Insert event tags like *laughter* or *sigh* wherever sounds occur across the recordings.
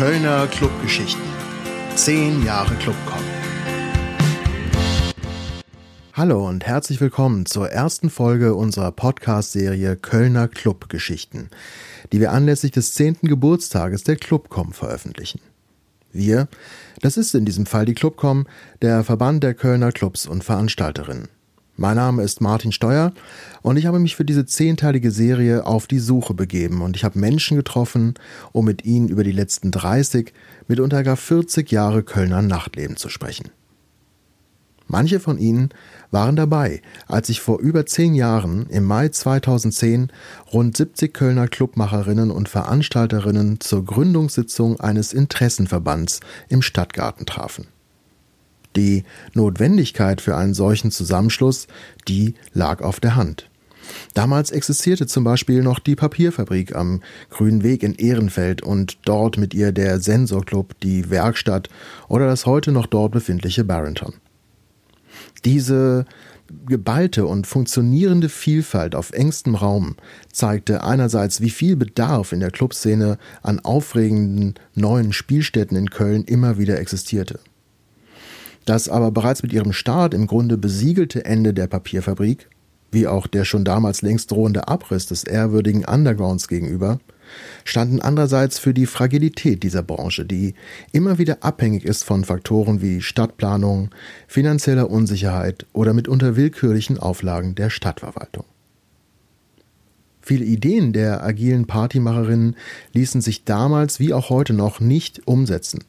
Kölner Clubgeschichten. Zehn Jahre Clubcom. Hallo und herzlich willkommen zur ersten Folge unserer Podcast-Serie Kölner Clubgeschichten, die wir anlässlich des zehnten Geburtstages der Clubcom veröffentlichen. Wir, das ist in diesem Fall die Clubcom, der Verband der Kölner Clubs und Veranstalterinnen. Mein Name ist Martin Steuer und ich habe mich für diese zehnteilige Serie auf die Suche begeben und ich habe Menschen getroffen, um mit ihnen über die letzten 30, mitunter gar 40 Jahre Kölner Nachtleben zu sprechen. Manche von ihnen waren dabei, als ich vor über zehn Jahren im Mai 2010 rund 70 Kölner Clubmacherinnen und Veranstalterinnen zur Gründungssitzung eines Interessenverbands im Stadtgarten trafen. Die Notwendigkeit für einen solchen Zusammenschluss, die lag auf der Hand. Damals existierte zum Beispiel noch die Papierfabrik am Grünen Weg in Ehrenfeld und dort mit ihr der Sensorclub, die Werkstatt oder das heute noch dort befindliche Barrington. Diese geballte und funktionierende Vielfalt auf engstem Raum zeigte einerseits, wie viel Bedarf in der Clubszene an aufregenden neuen Spielstätten in Köln immer wieder existierte. Das aber bereits mit ihrem Start im Grunde besiegelte Ende der Papierfabrik, wie auch der schon damals längst drohende Abriss des ehrwürdigen Undergrounds gegenüber, standen andererseits für die Fragilität dieser Branche, die immer wieder abhängig ist von Faktoren wie Stadtplanung, finanzieller Unsicherheit oder mitunter willkürlichen Auflagen der Stadtverwaltung. Viele Ideen der agilen Partymacherinnen ließen sich damals wie auch heute noch nicht umsetzen.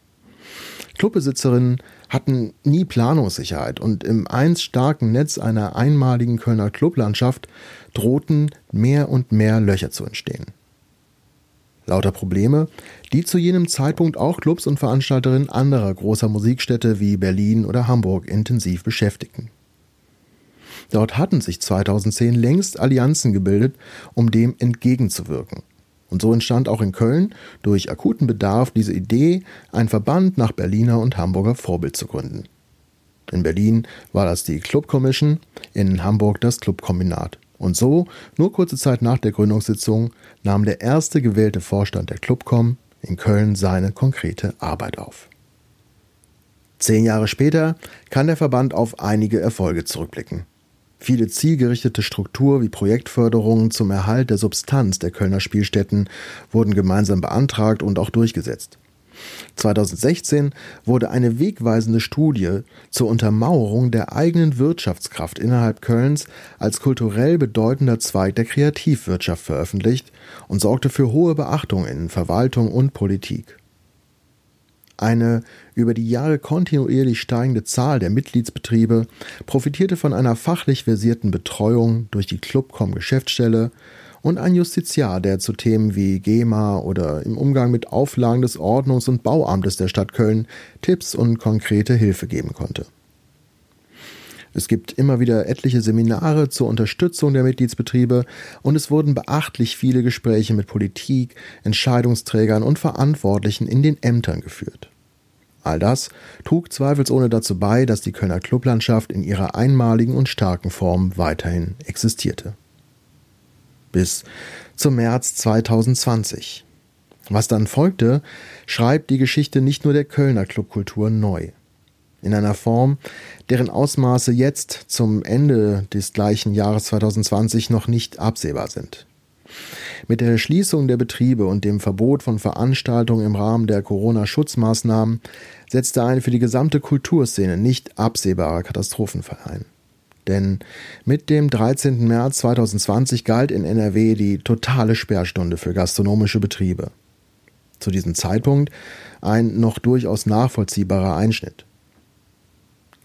Clubbesitzerinnen hatten nie Planungssicherheit und im einst starken Netz einer einmaligen Kölner Clublandschaft drohten mehr und mehr Löcher zu entstehen. Lauter Probleme, die zu jenem Zeitpunkt auch Clubs und Veranstalterinnen anderer großer Musikstädte wie Berlin oder Hamburg intensiv beschäftigten. Dort hatten sich 2010 längst Allianzen gebildet, um dem entgegenzuwirken. Und so entstand auch in Köln durch akuten Bedarf diese Idee, einen Verband nach Berliner und Hamburger Vorbild zu gründen. In Berlin war das die Club Commission, in Hamburg das Clubkombinat. Und so, nur kurze Zeit nach der Gründungssitzung, nahm der erste gewählte Vorstand der Clubcom in Köln seine konkrete Arbeit auf. Zehn Jahre später kann der Verband auf einige Erfolge zurückblicken. Viele zielgerichtete Struktur wie Projektförderungen zum Erhalt der Substanz der Kölner Spielstätten wurden gemeinsam beantragt und auch durchgesetzt. 2016 wurde eine wegweisende Studie zur Untermauerung der eigenen Wirtschaftskraft innerhalb Kölns als kulturell bedeutender Zweig der Kreativwirtschaft veröffentlicht und sorgte für hohe Beachtung in Verwaltung und Politik. Eine über die Jahre kontinuierlich steigende Zahl der Mitgliedsbetriebe profitierte von einer fachlich versierten Betreuung durch die Clubcom Geschäftsstelle und ein Justiziar, der zu Themen wie GEMA oder im Umgang mit Auflagen des Ordnungs- und Bauamtes der Stadt Köln Tipps und konkrete Hilfe geben konnte. Es gibt immer wieder etliche Seminare zur Unterstützung der Mitgliedsbetriebe und es wurden beachtlich viele Gespräche mit Politik, Entscheidungsträgern und Verantwortlichen in den Ämtern geführt. All das trug zweifelsohne dazu bei, dass die Kölner Clublandschaft in ihrer einmaligen und starken Form weiterhin existierte. Bis zum März 2020. Was dann folgte, schreibt die Geschichte nicht nur der Kölner Clubkultur neu. In einer Form, deren Ausmaße jetzt zum Ende des gleichen Jahres 2020 noch nicht absehbar sind. Mit der Schließung der Betriebe und dem Verbot von Veranstaltungen im Rahmen der Corona-Schutzmaßnahmen setzte ein für die gesamte Kulturszene nicht absehbarer Katastrophenfall ein. Denn mit dem 13. März 2020 galt in NRW die totale Sperrstunde für gastronomische Betriebe. Zu diesem Zeitpunkt ein noch durchaus nachvollziehbarer Einschnitt.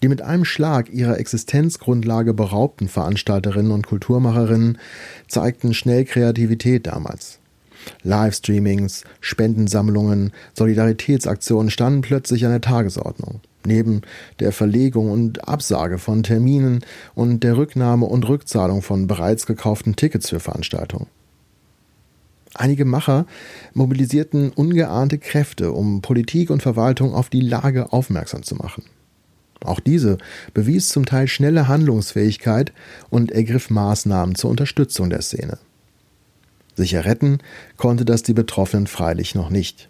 Die mit einem Schlag ihrer Existenzgrundlage beraubten Veranstalterinnen und Kulturmacherinnen zeigten schnell Kreativität damals. Livestreamings, Spendensammlungen, Solidaritätsaktionen standen plötzlich an der Tagesordnung. Neben der Verlegung und Absage von Terminen und der Rücknahme und Rückzahlung von bereits gekauften Tickets für Veranstaltungen. Einige Macher mobilisierten ungeahnte Kräfte, um Politik und Verwaltung auf die Lage aufmerksam zu machen. Auch diese bewies zum Teil schnelle Handlungsfähigkeit und ergriff Maßnahmen zur Unterstützung der Szene. Sicher retten konnte das die Betroffenen freilich noch nicht.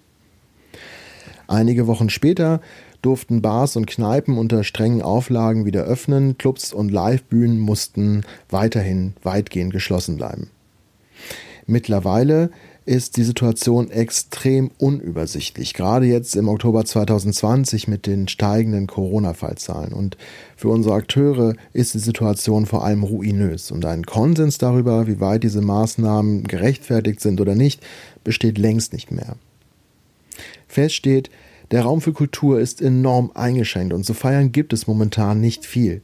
Einige Wochen später durften Bars und Kneipen unter strengen Auflagen wieder öffnen, Clubs und Livebühnen mussten weiterhin weitgehend geschlossen bleiben. Mittlerweile ist die Situation extrem unübersichtlich, gerade jetzt im Oktober 2020 mit den steigenden Corona-Fallzahlen. Und für unsere Akteure ist die Situation vor allem ruinös. Und ein Konsens darüber, wie weit diese Maßnahmen gerechtfertigt sind oder nicht, besteht längst nicht mehr. Fest steht, der Raum für Kultur ist enorm eingeschränkt und zu feiern gibt es momentan nicht viel.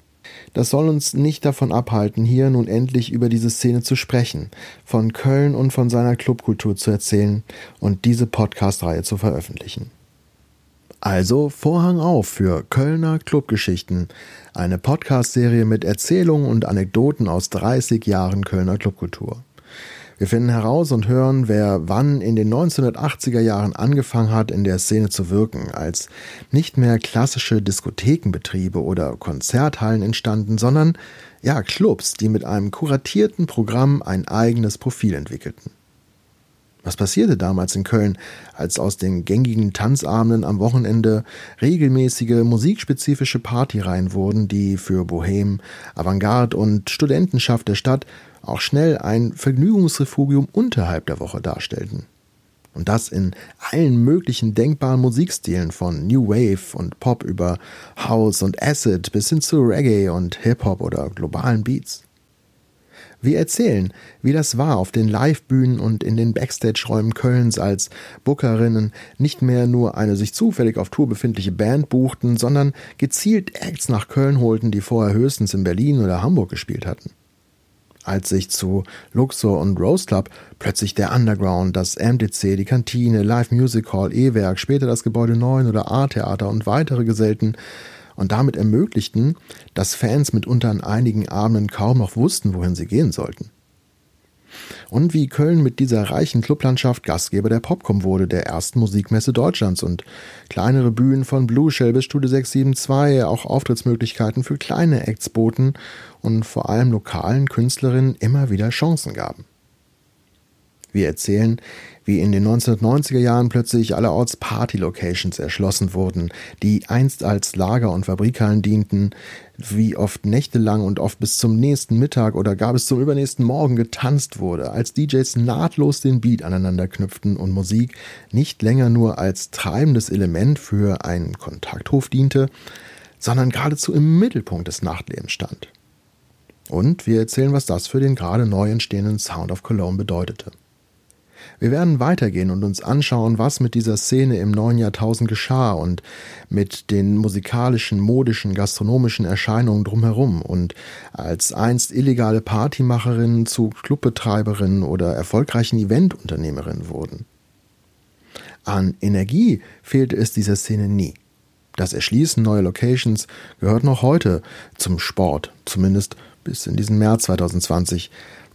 Das soll uns nicht davon abhalten, hier nun endlich über diese Szene zu sprechen, von Köln und von seiner Clubkultur zu erzählen und diese Podcast-Reihe zu veröffentlichen. Also Vorhang auf für Kölner Clubgeschichten, eine Podcast-Serie mit Erzählungen und Anekdoten aus 30 Jahren Kölner Clubkultur. Wir finden heraus und hören, wer wann in den 1980er Jahren angefangen hat, in der Szene zu wirken, als nicht mehr klassische Diskothekenbetriebe oder Konzerthallen entstanden, sondern ja, Clubs, die mit einem kuratierten Programm ein eigenes Profil entwickelten. Was passierte damals in Köln, als aus den gängigen Tanzabenden am Wochenende regelmäßige musikspezifische Partyreihen wurden, die für Bohem, Avantgarde und Studentenschaft der Stadt auch schnell ein Vergnügungsrefugium unterhalb der Woche darstellten. Und das in allen möglichen denkbaren Musikstilen von New Wave und Pop über House und Acid bis hin zu Reggae und Hip-Hop oder globalen Beats. Wir erzählen, wie das war auf den Livebühnen und in den Backstage-Räumen Kölns, als Bookerinnen nicht mehr nur eine sich zufällig auf Tour befindliche Band buchten, sondern gezielt Acts nach Köln holten, die vorher höchstens in Berlin oder Hamburg gespielt hatten als sich zu Luxor und Rose Club plötzlich der Underground, das MDC, die Kantine, Live Music Hall, E-Werk, später das Gebäude 9 oder A-Theater und weitere gesellten und damit ermöglichten, dass Fans mitunter an einigen Abenden kaum noch wussten, wohin sie gehen sollten und wie Köln mit dieser reichen Clublandschaft Gastgeber der Popcom wurde, der ersten Musikmesse Deutschlands und kleinere Bühnen von Blue Shell bis Studio 672 auch Auftrittsmöglichkeiten für kleine Acts boten und vor allem lokalen Künstlerinnen immer wieder Chancen gaben. Wir erzählen, wie in den 1990er Jahren plötzlich allerorts Party-Locations erschlossen wurden, die einst als Lager und Fabrikhallen dienten, wie oft nächtelang und oft bis zum nächsten Mittag oder gar bis zum übernächsten Morgen getanzt wurde, als DJs nahtlos den Beat aneinander knüpften und Musik nicht länger nur als treibendes Element für einen Kontakthof diente, sondern geradezu im Mittelpunkt des Nachtlebens stand. Und wir erzählen, was das für den gerade neu entstehenden Sound of Cologne bedeutete. Wir werden weitergehen und uns anschauen, was mit dieser Szene im neuen Jahrtausend geschah und mit den musikalischen, modischen, gastronomischen Erscheinungen drumherum und als einst illegale Partymacherinnen zu Clubbetreiberinnen oder erfolgreichen Eventunternehmerinnen wurden. An Energie fehlte es dieser Szene nie. Das Erschließen neuer Locations gehört noch heute zum Sport, zumindest bis in diesen März 2020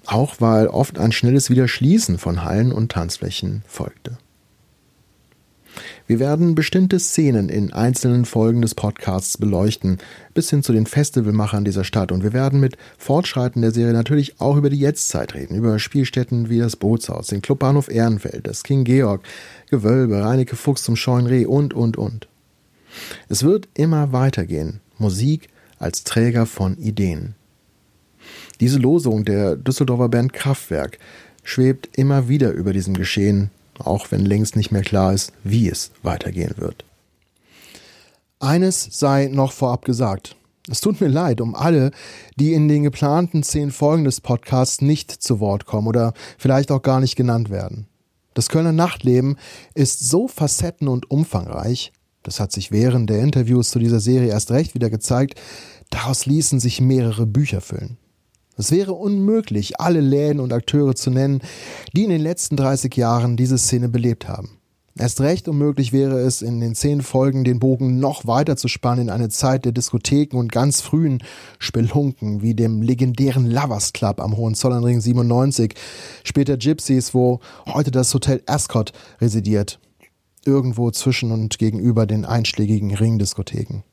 auch weil oft ein schnelles Wiederschließen von Hallen und Tanzflächen folgte. Wir werden bestimmte Szenen in einzelnen Folgen des Podcasts beleuchten, bis hin zu den Festivalmachern dieser Stadt. Und wir werden mit Fortschreiten der Serie natürlich auch über die Jetztzeit reden, über Spielstätten wie das Bootshaus, den Clubbahnhof Ehrenfeld, das King Georg, Gewölbe, Reineke Fuchs zum Scheunreh und, und, und. Es wird immer weitergehen. Musik als Träger von Ideen. Diese Losung der Düsseldorfer Band Kraftwerk schwebt immer wieder über diesem Geschehen, auch wenn längst nicht mehr klar ist, wie es weitergehen wird. Eines sei noch vorab gesagt. Es tut mir leid um alle, die in den geplanten zehn Folgen des Podcasts nicht zu Wort kommen oder vielleicht auch gar nicht genannt werden. Das Kölner Nachtleben ist so facetten- und umfangreich, das hat sich während der Interviews zu dieser Serie erst recht wieder gezeigt, daraus ließen sich mehrere Bücher füllen. Es wäre unmöglich, alle Läden und Akteure zu nennen, die in den letzten 30 Jahren diese Szene belebt haben. Erst recht unmöglich wäre es, in den zehn Folgen den Bogen noch weiter zu spannen in eine Zeit der Diskotheken und ganz frühen Spelunken, wie dem legendären Lovers Club am Hohenzollernring 97, später Gypsies, wo heute das Hotel Ascot residiert, irgendwo zwischen und gegenüber den einschlägigen Ringdiskotheken.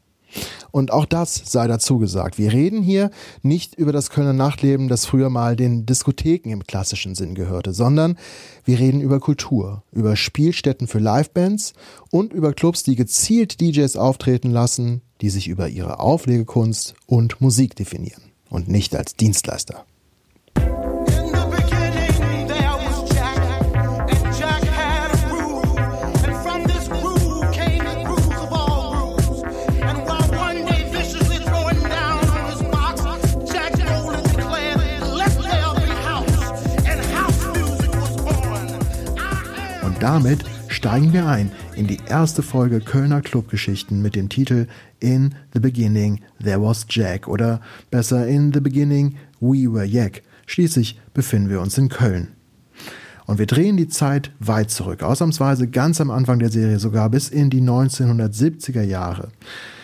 Und auch das sei dazu gesagt. Wir reden hier nicht über das Kölner Nachtleben, das früher mal den Diskotheken im klassischen Sinn gehörte, sondern wir reden über Kultur, über Spielstätten für Livebands und über Clubs, die gezielt DJs auftreten lassen, die sich über ihre Auflegekunst und Musik definieren und nicht als Dienstleister. Damit steigen wir ein in die erste Folge Kölner Clubgeschichten mit dem Titel In the Beginning There Was Jack oder besser In the Beginning We Were Jack. Schließlich befinden wir uns in Köln. Und wir drehen die Zeit weit zurück, ausnahmsweise ganz am Anfang der Serie sogar bis in die 1970er Jahre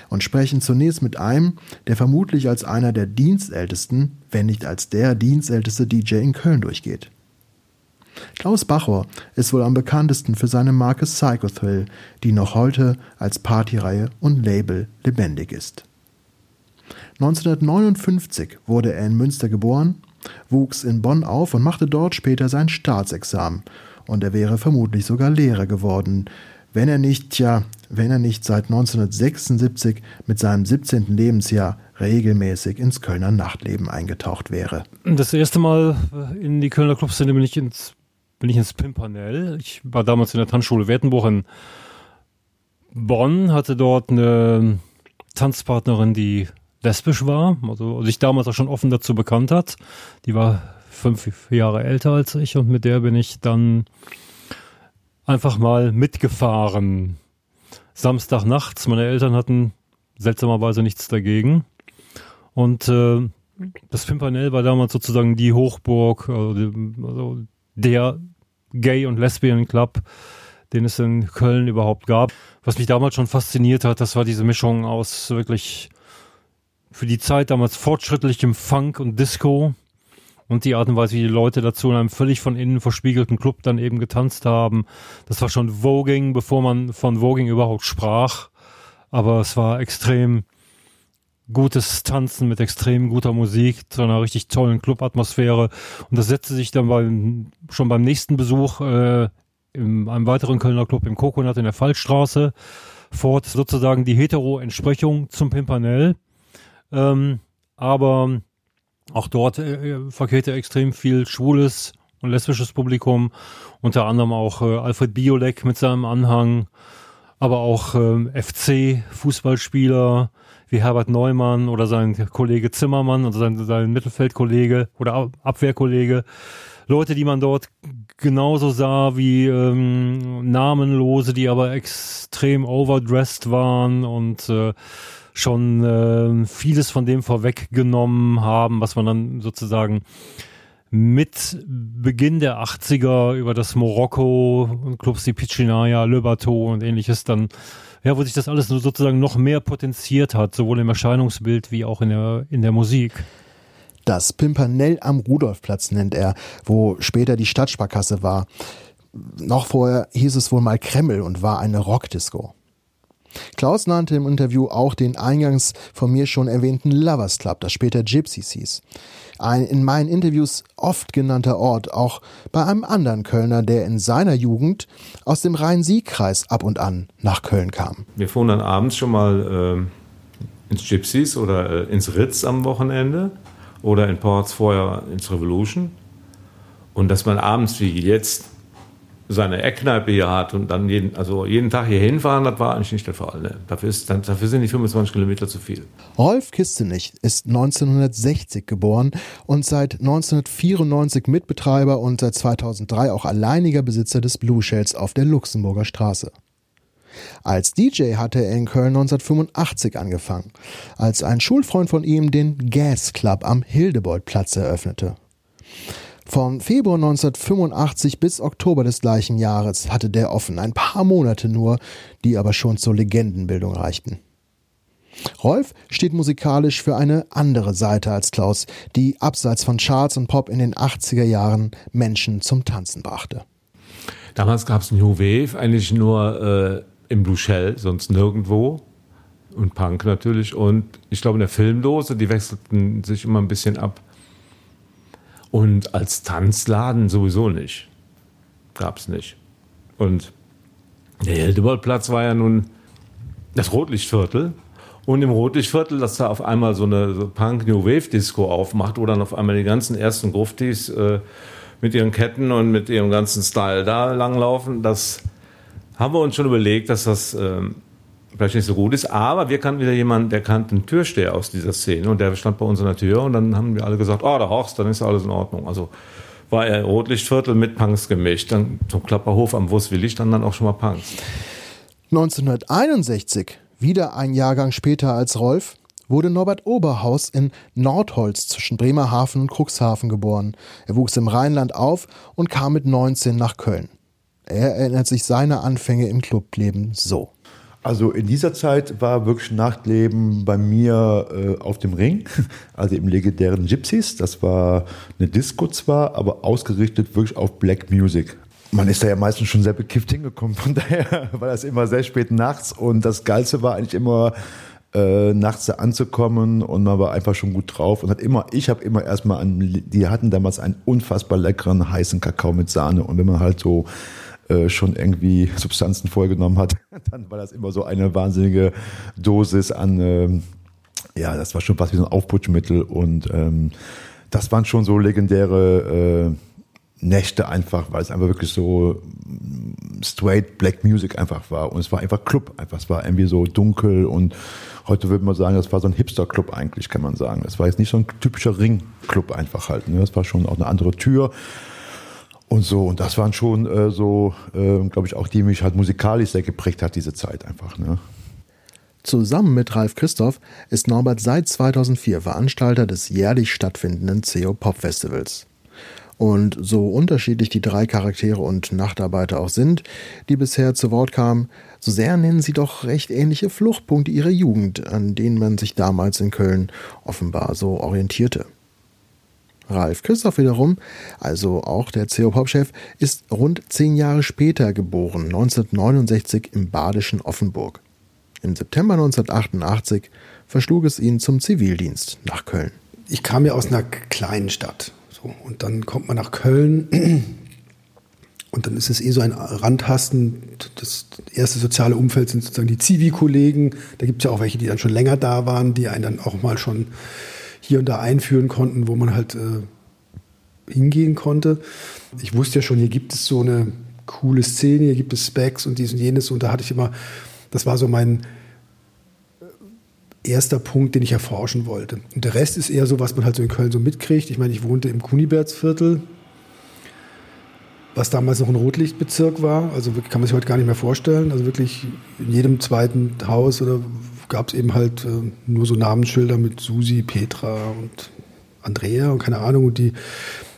und sprechen zunächst mit einem, der vermutlich als einer der dienstältesten, wenn nicht als der dienstälteste DJ in Köln durchgeht. Klaus Bachor ist wohl am bekanntesten für seine Marke Psychothrill, die noch heute als Partyreihe und Label lebendig ist. 1959 wurde er in Münster geboren, wuchs in Bonn auf und machte dort später sein Staatsexamen. Und er wäre vermutlich sogar Lehrer geworden, wenn er nicht, ja, wenn er nicht seit 1976 mit seinem 17. Lebensjahr regelmäßig ins Kölner Nachtleben eingetaucht wäre. Das erste Mal in die Kölner Clubszene bin ich ins bin ich ins Pimpernell. Ich war damals in der Tanzschule Wertenbuch in Bonn, hatte dort eine Tanzpartnerin, die lesbisch war, also sich damals auch schon offen dazu bekannt hat. Die war fünf Jahre älter als ich und mit der bin ich dann einfach mal mitgefahren. Samstag nachts, meine Eltern hatten seltsamerweise nichts dagegen. Und äh, das Pimpernell war damals sozusagen die Hochburg, also, also der Gay- und Lesbian-Club, den es in Köln überhaupt gab. Was mich damals schon fasziniert hat, das war diese Mischung aus wirklich für die Zeit damals fortschrittlichem Funk und Disco und die Art und Weise, wie die Leute dazu in einem völlig von innen verspiegelten Club dann eben getanzt haben. Das war schon Voging, bevor man von Voging überhaupt sprach. Aber es war extrem gutes Tanzen mit extrem guter Musik, zu einer richtig tollen Clubatmosphäre. Und das setzte sich dann beim, schon beim nächsten Besuch äh, in einem weiteren Kölner Club im Coconut in der Fallstraße fort. Sozusagen die Hetero-Entsprechung zum Pimpernell. Ähm, aber auch dort äh, verkehrte extrem viel schwules und lesbisches Publikum, unter anderem auch äh, Alfred Biolek mit seinem Anhang, aber auch äh, FC-Fußballspieler, wie Herbert Neumann oder sein Kollege Zimmermann, also sein, sein Mittelfeldkollege oder Abwehrkollege. Leute, die man dort genauso sah wie ähm, Namenlose, die aber extrem overdressed waren und äh, schon äh, vieles von dem vorweggenommen haben, was man dann sozusagen mit Beginn der 80er über das Morocco und Clubs wie Pichinaya, Le Bateau und ähnliches dann ja, wo sich das alles sozusagen noch mehr potenziert hat, sowohl im Erscheinungsbild wie auch in der, in der Musik. Das Pimpernell am Rudolfplatz nennt er, wo später die Stadtsparkasse war. Noch vorher hieß es wohl mal Kreml und war eine Rockdisco. Klaus nannte im Interview auch den eingangs von mir schon erwähnten Lovers Club, das später Gypsies hieß. Ein in meinen Interviews oft genannter Ort, auch bei einem anderen Kölner, der in seiner Jugend aus dem Rhein-Sieg-Kreis ab und an nach Köln kam. Wir fuhren dann abends schon mal äh, ins Gypsies oder äh, ins Ritz am Wochenende oder in Ports vorher ins Revolution. Und dass man abends wie jetzt seine Eckkneipe hier hat und dann jeden, also jeden Tag hier hinfahren, das war eigentlich nicht der Fall. Ne? Dafür, ist, dafür sind die 25 Kilometer zu viel. Rolf Kistenich ist 1960 geboren und seit 1994 Mitbetreiber und seit 2003 auch alleiniger Besitzer des Blue Shells auf der Luxemburger Straße. Als DJ hatte er in Köln 1985 angefangen, als ein Schulfreund von ihm den Gas Club am Hildebrandplatz eröffnete. Von Februar 1985 bis Oktober des gleichen Jahres hatte der offen, ein paar Monate nur, die aber schon zur Legendenbildung reichten. Rolf steht musikalisch für eine andere Seite als Klaus, die abseits von Charts und Pop in den 80er Jahren Menschen zum Tanzen brachte. Damals gab es New Wave eigentlich nur äh, im Blue Shell, sonst nirgendwo. und Punk natürlich. Und ich glaube, in der Filmdose, die wechselten sich immer ein bisschen ab. Und als Tanzladen sowieso nicht. Gab es nicht. Und der Hildebaldplatz war ja nun das Rotlichtviertel. Und im Rotlichtviertel, dass da auf einmal so eine so Punk New Wave Disco aufmacht, wo dann auf einmal die ganzen ersten Gruftis äh, mit ihren Ketten und mit ihrem ganzen Style da langlaufen, das haben wir uns schon überlegt, dass das ähm, vielleicht nicht so gut ist. Aber wir kannten wieder jemanden, der kannte einen Türsteher aus dieser Szene und der stand bei uns in der Tür und dann haben wir alle gesagt, oh, da Horst, dann ist alles in Ordnung. Also war er Rotlichtviertel mit Punks gemischt. Dann zum Klapperhof am Wurstwillig dann, dann auch schon mal Punks. 1961, wieder ein Jahrgang später als Rolf, wurde Norbert Oberhaus in Nordholz zwischen Bremerhaven und Cuxhaven geboren. Er wuchs im Rheinland auf und kam mit 19 nach Köln. Er erinnert sich seine Anfänge im Clubleben so. Also in dieser Zeit war wirklich Nachtleben bei mir äh, auf dem Ring, *laughs* also im legendären Gypsies. Das war eine Disco zwar, aber ausgerichtet wirklich auf Black Music. Man ist da ja meistens schon sehr bekifft hingekommen, von *laughs* daher war das immer sehr spät nachts und das Geilste war eigentlich immer äh, nachts da anzukommen und man war einfach schon gut drauf und hat immer, ich habe immer erstmal an, die hatten damals einen unfassbar leckeren heißen Kakao mit Sahne und wenn man halt so äh, schon irgendwie Substanzen vorgenommen hat, *laughs* dann war das immer so eine wahnsinnige Dosis an, ähm, ja, das war schon fast wie so ein Aufputschmittel und ähm, das waren schon so legendäre äh, Nächte einfach, weil es einfach wirklich so mm, straight Black Music einfach war und es war einfach Club, einfach, es war irgendwie so dunkel und heute würde man sagen, das war so ein Hipster-Club eigentlich, kann man sagen. Es war jetzt nicht so ein typischer Ring-Club einfach halt. Ne? Das war schon auch eine andere Tür und so. Und das waren schon äh, so, äh, glaube ich, auch die mich halt musikalisch sehr geprägt hat, diese Zeit einfach. Ne? Zusammen mit Ralf Christoph ist Norbert seit 2004 Veranstalter des jährlich stattfindenden CO Pop Festivals. Und so unterschiedlich die drei Charaktere und Nachtarbeiter auch sind, die bisher zu Wort kamen, so sehr nennen sie doch recht ähnliche Fluchtpunkte ihrer Jugend, an denen man sich damals in Köln offenbar so orientierte. Ralf Christoph wiederum, also auch der CO-Pop-Chef, ist rund zehn Jahre später geboren, 1969 im badischen Offenburg. Im September 1988 verschlug es ihn zum Zivildienst nach Köln. Ich kam ja aus einer kleinen Stadt. So, und dann kommt man nach Köln *clears throat* und dann ist es eh so ein Randhasten. Das erste soziale Umfeld sind sozusagen die Zivi-Kollegen. Da gibt es ja auch welche, die dann schon länger da waren, die einen dann auch mal schon hier und da einführen konnten, wo man halt äh, hingehen konnte. Ich wusste ja schon, hier gibt es so eine coole Szene, hier gibt es Specs und dies und jenes und da hatte ich immer, das war so mein erster Punkt, den ich erforschen wollte. Und der Rest ist eher so, was man halt so in Köln so mitkriegt. Ich meine, ich wohnte im Kunibertsviertel, was damals noch ein Rotlichtbezirk war. Also kann man sich heute gar nicht mehr vorstellen. Also wirklich in jedem zweiten Haus oder gab es eben halt äh, nur so Namensschilder mit Susi, Petra und Andrea und keine Ahnung. Und die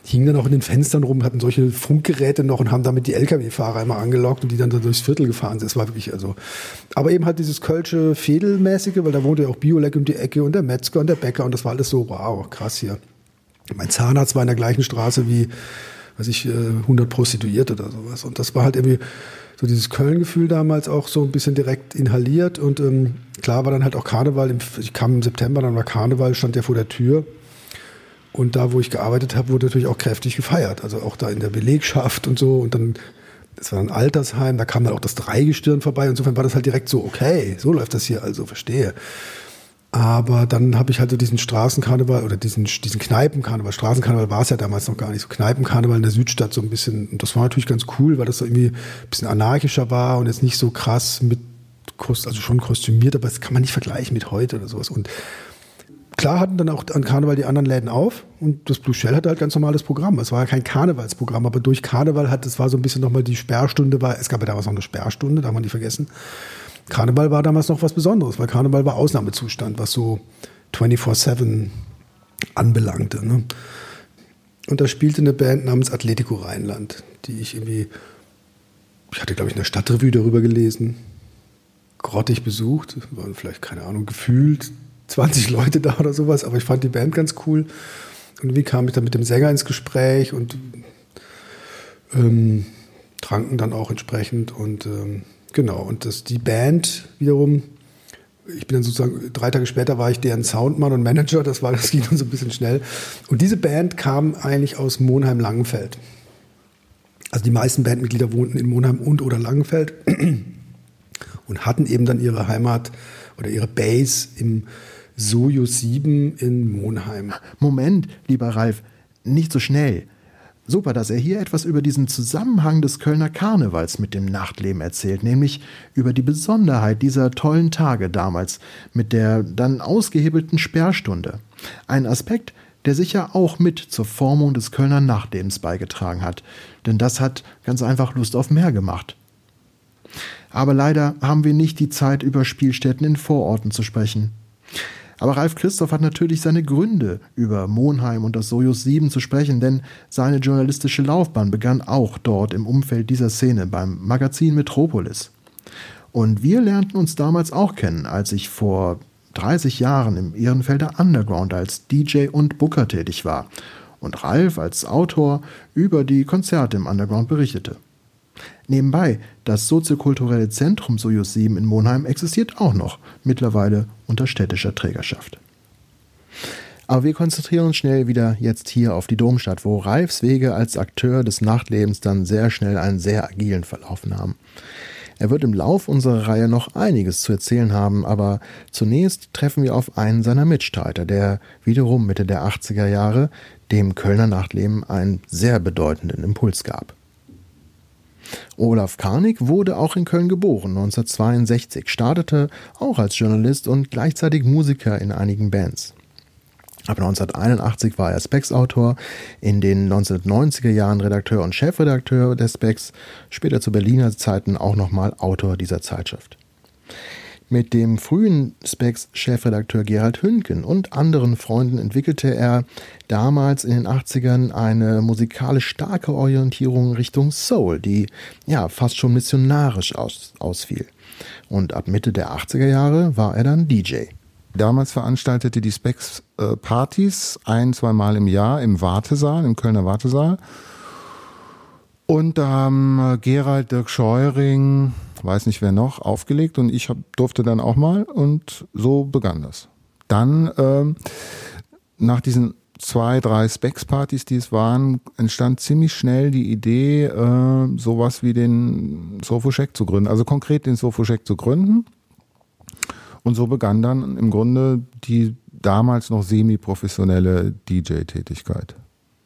hingen dann auch in den Fenstern rum, hatten solche Funkgeräte noch und haben damit die Lkw-Fahrer immer angelockt und die dann da durchs Viertel gefahren sind. Das war wirklich, also. Aber eben halt dieses Kölsche Fädelmäßige, weil da wohnte ja auch Bioleck um die Ecke und der Metzger und der Bäcker und das war alles so, wow, krass hier. Mein Zahnarzt war in der gleichen Straße wie, weiß ich, 100 äh, Prostituierte oder sowas. Und das war halt irgendwie, so dieses Köln-Gefühl damals auch so ein bisschen direkt inhaliert. Und ähm, klar war dann halt auch Karneval. Im, ich kam im September, dann war Karneval, stand ja vor der Tür. Und da, wo ich gearbeitet habe, wurde natürlich auch kräftig gefeiert. Also auch da in der Belegschaft und so. Und dann, das war ein Altersheim, da kam dann auch das Dreigestirn vorbei. Insofern war das halt direkt so, okay, so läuft das hier, also verstehe. Aber dann habe ich halt so diesen Straßenkarneval oder diesen, diesen Kneipenkarneval, Straßenkarneval war es ja damals noch gar nicht, so Kneipenkarneval in der Südstadt so ein bisschen, und das war natürlich ganz cool, weil das so irgendwie ein bisschen anarchischer war und jetzt nicht so krass mit, also schon kostümiert, aber das kann man nicht vergleichen mit heute oder sowas. Und klar hatten dann auch an Karneval die anderen Läden auf und das Blue Shell hatte halt ganz normales Programm. Es war ja kein Karnevalsprogramm, aber durch Karneval hat, es war so ein bisschen nochmal die Sperrstunde, war, es gab ja damals noch eine Sperrstunde, darf man nicht vergessen. Karneval war damals noch was Besonderes, weil Karneval war Ausnahmezustand, was so 24-7 anbelangte. Ne? Und da spielte eine Band namens Atletico Rheinland, die ich irgendwie, ich hatte glaube ich in der Stadtrevue darüber gelesen, grottig besucht, waren vielleicht, keine Ahnung, gefühlt 20 Leute da oder sowas, aber ich fand die Band ganz cool. Und wie kam ich dann mit dem Sänger ins Gespräch und ähm, tranken dann auch entsprechend und ähm, Genau, und das, die Band wiederum ich bin dann sozusagen, drei Tage später war ich deren Soundmann und Manager, das war, das ging dann so ein bisschen schnell. Und diese Band kam eigentlich aus Monheim-Langenfeld. Also die meisten Bandmitglieder wohnten in Monheim und oder Langenfeld *clears throat* und hatten eben dann ihre Heimat oder ihre Base im Sojus 7 in Monheim. Moment, lieber Ralf, nicht so schnell. Super, dass er hier etwas über diesen Zusammenhang des Kölner Karnevals mit dem Nachtleben erzählt, nämlich über die Besonderheit dieser tollen Tage damals mit der dann ausgehebelten Sperrstunde. Ein Aspekt, der sicher auch mit zur Formung des Kölner Nachtlebens beigetragen hat, denn das hat ganz einfach Lust auf mehr gemacht. Aber leider haben wir nicht die Zeit, über Spielstätten in Vororten zu sprechen. Aber Ralf Christoph hat natürlich seine Gründe, über Monheim und das Sojus 7 zu sprechen, denn seine journalistische Laufbahn begann auch dort im Umfeld dieser Szene beim Magazin Metropolis. Und wir lernten uns damals auch kennen, als ich vor 30 Jahren im Ehrenfelder Underground als DJ und Booker tätig war und Ralf als Autor über die Konzerte im Underground berichtete. Nebenbei, das soziokulturelle Zentrum Sojus 7 in Monheim existiert auch noch, mittlerweile unter städtischer Trägerschaft. Aber wir konzentrieren uns schnell wieder jetzt hier auf die Domstadt, wo Ralfs Wege als Akteur des Nachtlebens dann sehr schnell einen sehr agilen Verlauf nahmen. Er wird im Lauf unserer Reihe noch einiges zu erzählen haben, aber zunächst treffen wir auf einen seiner Mitstreiter, der wiederum Mitte der 80er Jahre dem Kölner Nachtleben einen sehr bedeutenden Impuls gab. Olaf Karnig wurde auch in Köln geboren, 1962, startete auch als Journalist und gleichzeitig Musiker in einigen Bands. Ab 1981 war er Specs-Autor, in den 1990er Jahren Redakteur und Chefredakteur des Specs, später zu Berliner Zeiten auch nochmal Autor dieser Zeitschrift. Mit dem frühen Specs-Chefredakteur Gerald Hünken und anderen Freunden entwickelte er damals in den 80ern eine musikalisch starke Orientierung Richtung Soul, die ja fast schon missionarisch aus, ausfiel. Und ab Mitte der 80er Jahre war er dann DJ. Damals veranstaltete die Specs äh, Partys ein, zweimal im Jahr im Wartesaal, im Kölner Wartesaal. Und da haben äh, Gerald, Dirk Scheuring, weiß nicht wer noch, aufgelegt und ich hab, durfte dann auch mal und so begann das. Dann ähm, nach diesen zwei, drei Specs-Partys, die es waren, entstand ziemlich schnell die Idee, äh, sowas wie den Sofocheck zu gründen. Also konkret den Sofocheck zu gründen. Und so begann dann im Grunde die damals noch semi-professionelle DJ-Tätigkeit.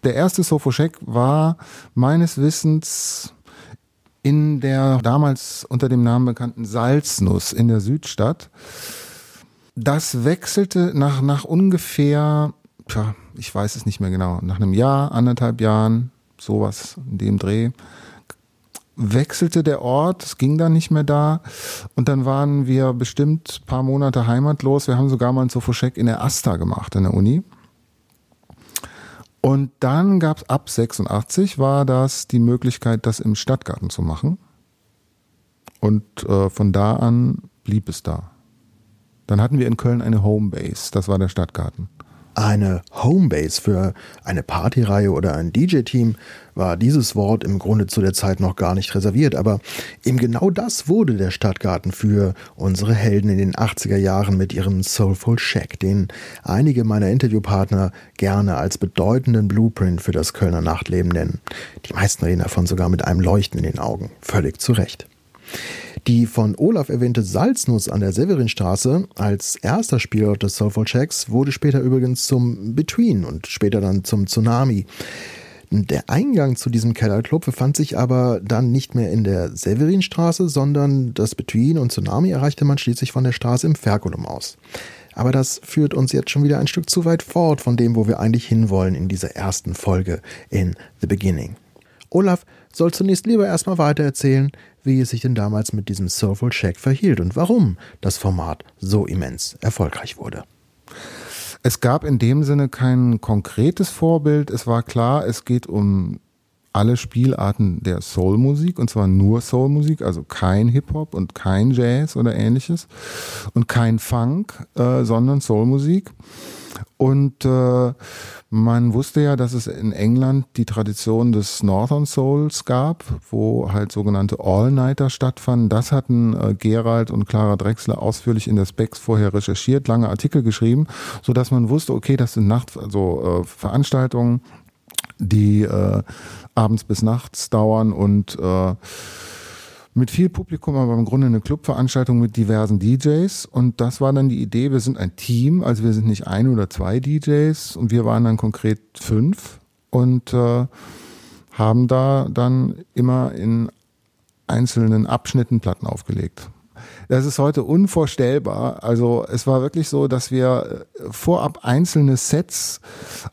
Der erste Sofocheck war meines Wissens in der damals unter dem Namen bekannten Salznuss in der Südstadt. Das wechselte nach, nach ungefähr, tja, ich weiß es nicht mehr genau, nach einem Jahr, anderthalb Jahren, sowas in dem Dreh, wechselte der Ort, es ging dann nicht mehr da und dann waren wir bestimmt paar Monate heimatlos. Wir haben sogar mal ein Sofoscheck in der Asta gemacht, in der Uni. Und dann gab es ab 86 war das die Möglichkeit, das im Stadtgarten zu machen. Und äh, von da an blieb es da. Dann hatten wir in Köln eine Homebase, das war der Stadtgarten. Eine Homebase für eine Partyreihe oder ein DJ-Team war dieses Wort im Grunde zu der Zeit noch gar nicht reserviert, aber eben genau das wurde der Stadtgarten für unsere Helden in den 80er Jahren mit ihrem Soulful Shack, den einige meiner Interviewpartner gerne als bedeutenden Blueprint für das Kölner Nachtleben nennen. Die meisten reden davon sogar mit einem Leuchten in den Augen, völlig zu Recht. Die von Olaf erwähnte Salznuss an der Severinstraße als erster Spielort des Soulful Checks wurde später übrigens zum Between und später dann zum Tsunami. Der Eingang zu diesem Kellerclub befand sich aber dann nicht mehr in der Severinstraße, sondern das Between und Tsunami erreichte man schließlich von der Straße im Ferkulum aus. Aber das führt uns jetzt schon wieder ein Stück zu weit fort von dem, wo wir eigentlich hinwollen in dieser ersten Folge in The Beginning. Olaf soll zunächst lieber erstmal weitererzählen, wie es sich denn damals mit diesem Soulful Shack verhielt und warum das Format so immens erfolgreich wurde. Es gab in dem Sinne kein konkretes Vorbild. Es war klar, es geht um alle Spielarten der Soulmusik und zwar nur Soulmusik, also kein Hip-Hop und kein Jazz oder ähnliches und kein Funk, äh, sondern Soulmusik. Und äh, man wusste ja, dass es in England die Tradition des Northern Souls gab, wo halt sogenannte All-Nighter stattfanden. Das hatten äh, Gerald und Clara Drexler ausführlich in der Specs vorher recherchiert, lange Artikel geschrieben, so dass man wusste, okay, das sind Nacht, also äh, Veranstaltungen, die äh, abends bis nachts dauern und äh, mit viel Publikum, aber im Grunde eine Clubveranstaltung mit diversen DJs. Und das war dann die Idee, wir sind ein Team, also wir sind nicht ein oder zwei DJs und wir waren dann konkret fünf und äh, haben da dann immer in einzelnen Abschnitten Platten aufgelegt. Das ist heute unvorstellbar. Also es war wirklich so, dass wir äh, vorab einzelne Sets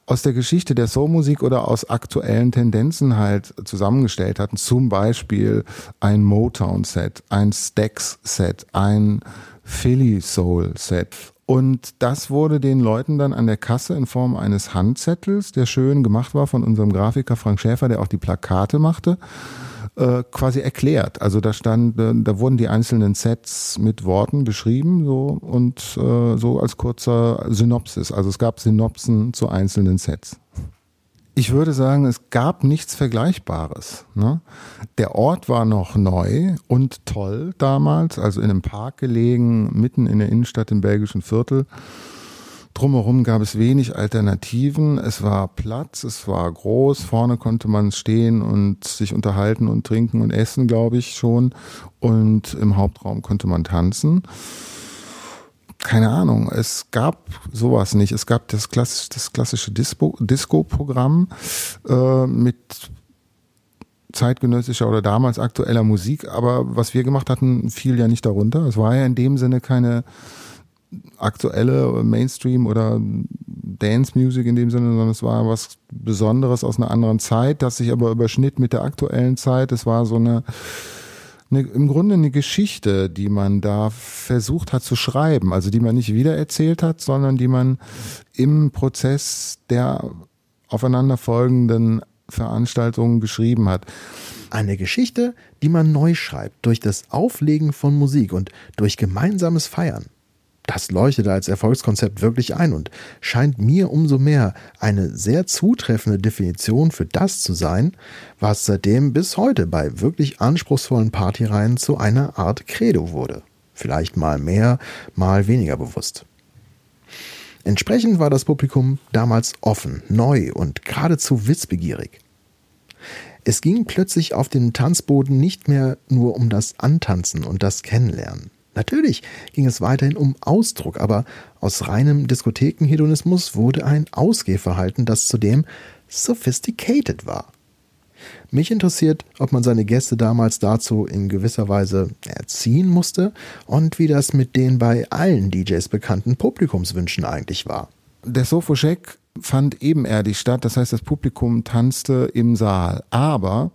aus der Geschichte der Soulmusik oder aus aktuellen Tendenzen halt zusammengestellt hatten. Zum Beispiel ein Motown-Set, ein Stax-Set, ein Philly Soul-Set. Und das wurde den Leuten dann an der Kasse in Form eines Handzettels, der schön gemacht war von unserem Grafiker Frank Schäfer, der auch die Plakate machte, äh, quasi erklärt. Also da stand, äh, da wurden die einzelnen Sets mit Worten beschrieben so und äh, so als kurzer Synopsis. Also es gab Synopsen zu einzelnen Sets. Ich würde sagen, es gab nichts Vergleichbares. Ne? Der Ort war noch neu und toll damals, also in einem Park gelegen, mitten in der Innenstadt im belgischen Viertel. Drumherum gab es wenig Alternativen. Es war Platz, es war groß. Vorne konnte man stehen und sich unterhalten und trinken und essen, glaube ich schon. Und im Hauptraum konnte man tanzen. Keine Ahnung, es gab sowas nicht. Es gab das, klassisch, das klassische Disco-Programm äh, mit zeitgenössischer oder damals aktueller Musik. Aber was wir gemacht hatten, fiel ja nicht darunter. Es war ja in dem Sinne keine aktuelle Mainstream oder Dance Music in dem Sinne, sondern es war was Besonderes aus einer anderen Zeit, das sich aber überschnitt mit der aktuellen Zeit. Es war so eine, eine im Grunde eine Geschichte, die man da versucht hat zu schreiben, also die man nicht wiedererzählt hat, sondern die man im Prozess der aufeinanderfolgenden Veranstaltungen geschrieben hat. Eine Geschichte, die man neu schreibt durch das Auflegen von Musik und durch gemeinsames Feiern. Das leuchtet als Erfolgskonzept wirklich ein und scheint mir umso mehr eine sehr zutreffende Definition für das zu sein, was seitdem bis heute bei wirklich anspruchsvollen Partyreihen zu einer Art Credo wurde. Vielleicht mal mehr, mal weniger bewusst. Entsprechend war das Publikum damals offen, neu und geradezu witzbegierig. Es ging plötzlich auf dem Tanzboden nicht mehr nur um das Antanzen und das Kennenlernen. Natürlich ging es weiterhin um Ausdruck, aber aus reinem Diskothekenhedonismus wurde ein Ausgehverhalten, das zudem sophisticated war. Mich interessiert, ob man seine Gäste damals dazu in gewisser Weise erziehen musste und wie das mit den bei allen DJs bekannten Publikumswünschen eigentlich war. Der Sofoschek fand ebenerdig statt, das heißt, das Publikum tanzte im Saal. Aber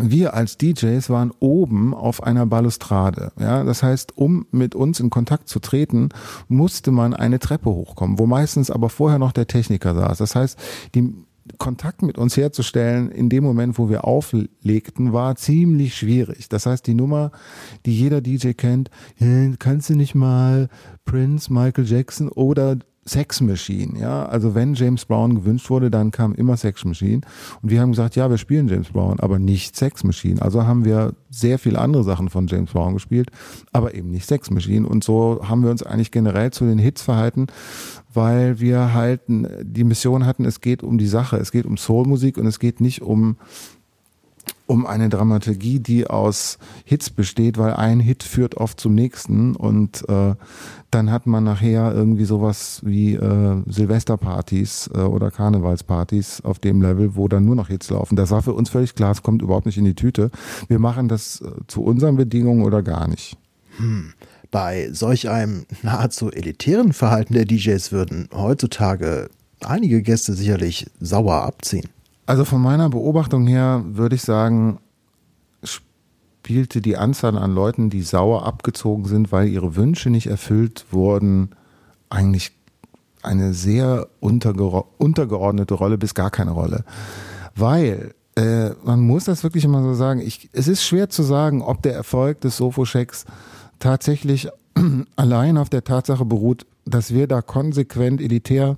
wir als DJs waren oben auf einer Balustrade. Ja, das heißt, um mit uns in Kontakt zu treten, musste man eine Treppe hochkommen, wo meistens aber vorher noch der Techniker saß. Das heißt, die Kontakt mit uns herzustellen in dem Moment, wo wir auflegten, war ziemlich schwierig. Das heißt, die Nummer, die jeder DJ kennt, kannst du nicht mal Prince, Michael Jackson oder Sex Machine, ja. Also wenn James Brown gewünscht wurde, dann kam immer Sex Machine. Und wir haben gesagt, ja, wir spielen James Brown, aber nicht Sex Machine. Also haben wir sehr viele andere Sachen von James Brown gespielt, aber eben nicht Sex Machine. Und so haben wir uns eigentlich generell zu den Hits verhalten, weil wir halt die Mission hatten, es geht um die Sache, es geht um Soulmusik und es geht nicht um um eine Dramaturgie, die aus Hits besteht, weil ein Hit führt oft zum nächsten und äh, dann hat man nachher irgendwie sowas wie äh, Silvesterpartys äh, oder Karnevalspartys auf dem Level, wo dann nur noch Hits laufen. Das war für uns völlig klar, es kommt überhaupt nicht in die Tüte. Wir machen das äh, zu unseren Bedingungen oder gar nicht. Hm. Bei solch einem nahezu elitären Verhalten der DJs würden heutzutage einige Gäste sicherlich sauer abziehen. Also von meiner Beobachtung her würde ich sagen, spielte die Anzahl an Leuten, die sauer abgezogen sind, weil ihre Wünsche nicht erfüllt wurden, eigentlich eine sehr untergeordnete Rolle bis gar keine Rolle. Weil äh, man muss das wirklich immer so sagen. Ich, es ist schwer zu sagen, ob der Erfolg des Sofochecks tatsächlich *clears throat* allein auf der Tatsache beruht, dass wir da konsequent elitär,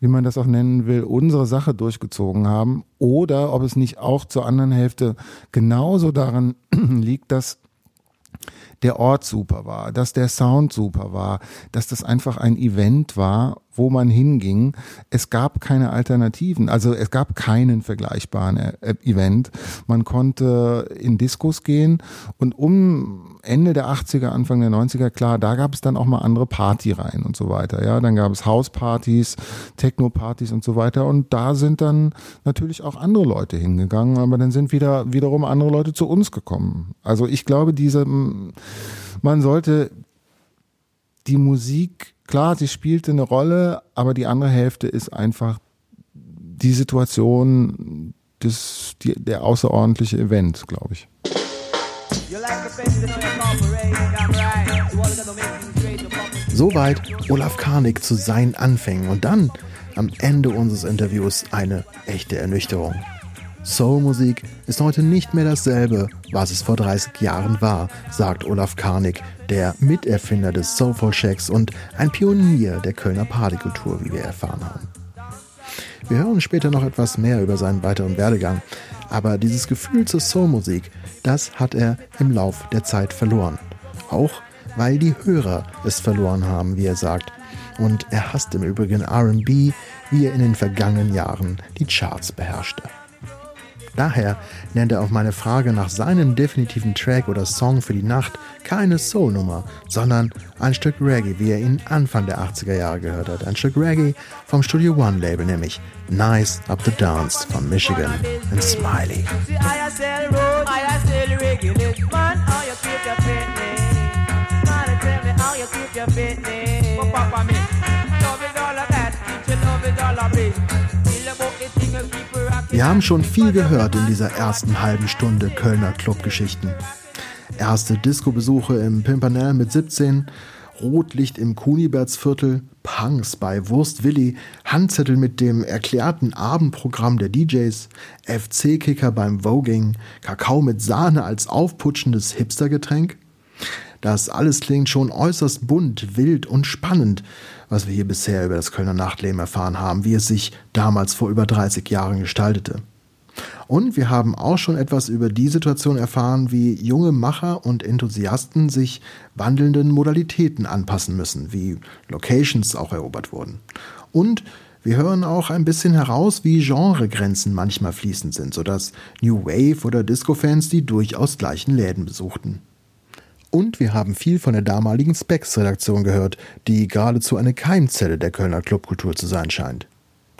wie man das auch nennen will, unsere Sache durchgezogen haben. Oder ob es nicht auch zur anderen Hälfte genauso daran *clears throat* liegt, dass der Ort super war, dass der Sound super war, dass das einfach ein Event war, wo man hinging. Es gab keine Alternativen, also es gab keinen vergleichbaren äh, Event. Man konnte in Diskos gehen und um Ende der 80er, Anfang der 90er, klar, da gab es dann auch mal andere Partyreihen und so weiter. Ja, dann gab es Hauspartys, Techno-Partys und so weiter und da sind dann natürlich auch andere Leute hingegangen, aber dann sind wieder wiederum andere Leute zu uns gekommen. Also ich glaube, diese man sollte die Musik, klar, sie spielte eine Rolle, aber die andere Hälfte ist einfach die Situation, des, die, der außerordentliche Event, glaube ich. Soweit Olaf Karnig zu seinen Anfängen und dann am Ende unseres Interviews eine echte Ernüchterung. Soulmusik ist heute nicht mehr dasselbe, was es vor 30 Jahren war, sagt Olaf Karnig, der Miterfinder des Soulful Shacks und ein Pionier der Kölner Partykultur, wie wir erfahren haben. Wir hören später noch etwas mehr über seinen weiteren Werdegang, aber dieses Gefühl zur Soulmusik, das hat er im Lauf der Zeit verloren. Auch weil die Hörer es verloren haben, wie er sagt. Und er hasst im Übrigen RB, wie er in den vergangenen Jahren die Charts beherrschte. Daher nennt er auf meine Frage nach seinem definitiven Track oder Song für die Nacht keine Soul-Nummer, sondern ein Stück Reggae, wie er ihn Anfang der 80er Jahre gehört hat. Ein Stück Reggae vom Studio One Label, nämlich Nice Up the Dance von Michigan und Smiley. Papa me, wir haben schon viel gehört in dieser ersten halben Stunde Kölner Clubgeschichten. Erste Disco-Besuche im Pimpernel mit 17, Rotlicht im Kunibertsviertel, Punks bei Wurst Willi, Handzettel mit dem erklärten Abendprogramm der DJs, FC-Kicker beim Voging, Kakao mit Sahne als aufputschendes Hipstergetränk. Das alles klingt schon äußerst bunt, wild und spannend, was wir hier bisher über das Kölner Nachtleben erfahren haben, wie es sich damals vor über 30 Jahren gestaltete. Und wir haben auch schon etwas über die Situation erfahren, wie junge Macher und Enthusiasten sich wandelnden Modalitäten anpassen müssen, wie Locations auch erobert wurden. Und wir hören auch ein bisschen heraus, wie Genregrenzen manchmal fließend sind, sodass New Wave oder Disco-Fans die durchaus gleichen Läden besuchten. Und wir haben viel von der damaligen Specs-Redaktion gehört, die geradezu eine Keimzelle der Kölner Clubkultur zu sein scheint.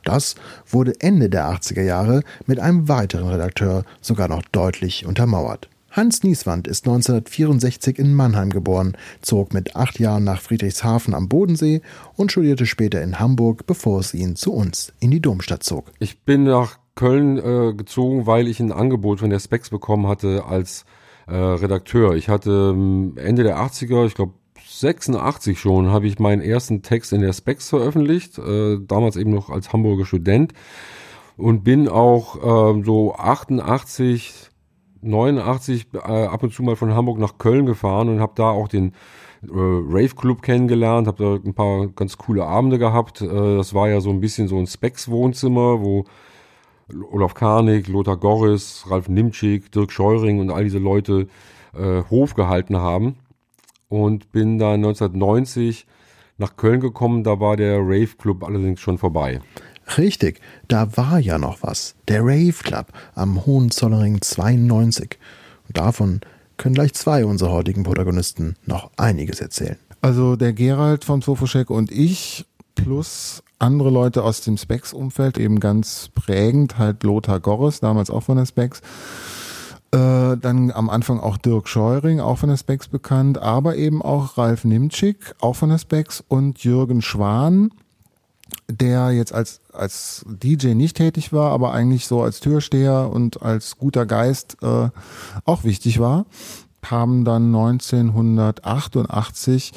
Das wurde Ende der 80er Jahre mit einem weiteren Redakteur sogar noch deutlich untermauert. Hans Nieswand ist 1964 in Mannheim geboren, zog mit acht Jahren nach Friedrichshafen am Bodensee und studierte später in Hamburg, bevor es ihn zu uns in die Domstadt zog. Ich bin nach Köln äh, gezogen, weil ich ein Angebot von der Specs bekommen hatte als äh, Redakteur. Ich hatte ähm, Ende der 80er, ich glaube 86 schon, habe ich meinen ersten Text in der Specs veröffentlicht, äh, damals eben noch als Hamburger Student und bin auch äh, so 88, 89 äh, ab und zu mal von Hamburg nach Köln gefahren und habe da auch den äh, Rave Club kennengelernt, habe da ein paar ganz coole Abende gehabt. Äh, das war ja so ein bisschen so ein Specs Wohnzimmer, wo Olaf Karnig, Lothar Gorris, Ralf Nimczyk, Dirk Scheuring und all diese Leute äh, Hof gehalten haben. Und bin dann 1990 nach Köln gekommen, da war der Rave Club allerdings schon vorbei. Richtig, da war ja noch was. Der Rave Club am Hohenzollering 92. Und davon können gleich zwei unserer heutigen Protagonisten noch einiges erzählen. Also der Gerald von Sofoschek und ich plus andere Leute aus dem Specs-Umfeld, eben ganz prägend, halt Lothar Gorres, damals auch von der Specs. Äh, dann am Anfang auch Dirk Scheuring, auch von der Specs bekannt, aber eben auch Ralf Nimczyk, auch von der Specs und Jürgen Schwan, der jetzt als, als DJ nicht tätig war, aber eigentlich so als Türsteher und als guter Geist äh, auch wichtig war, haben dann 1988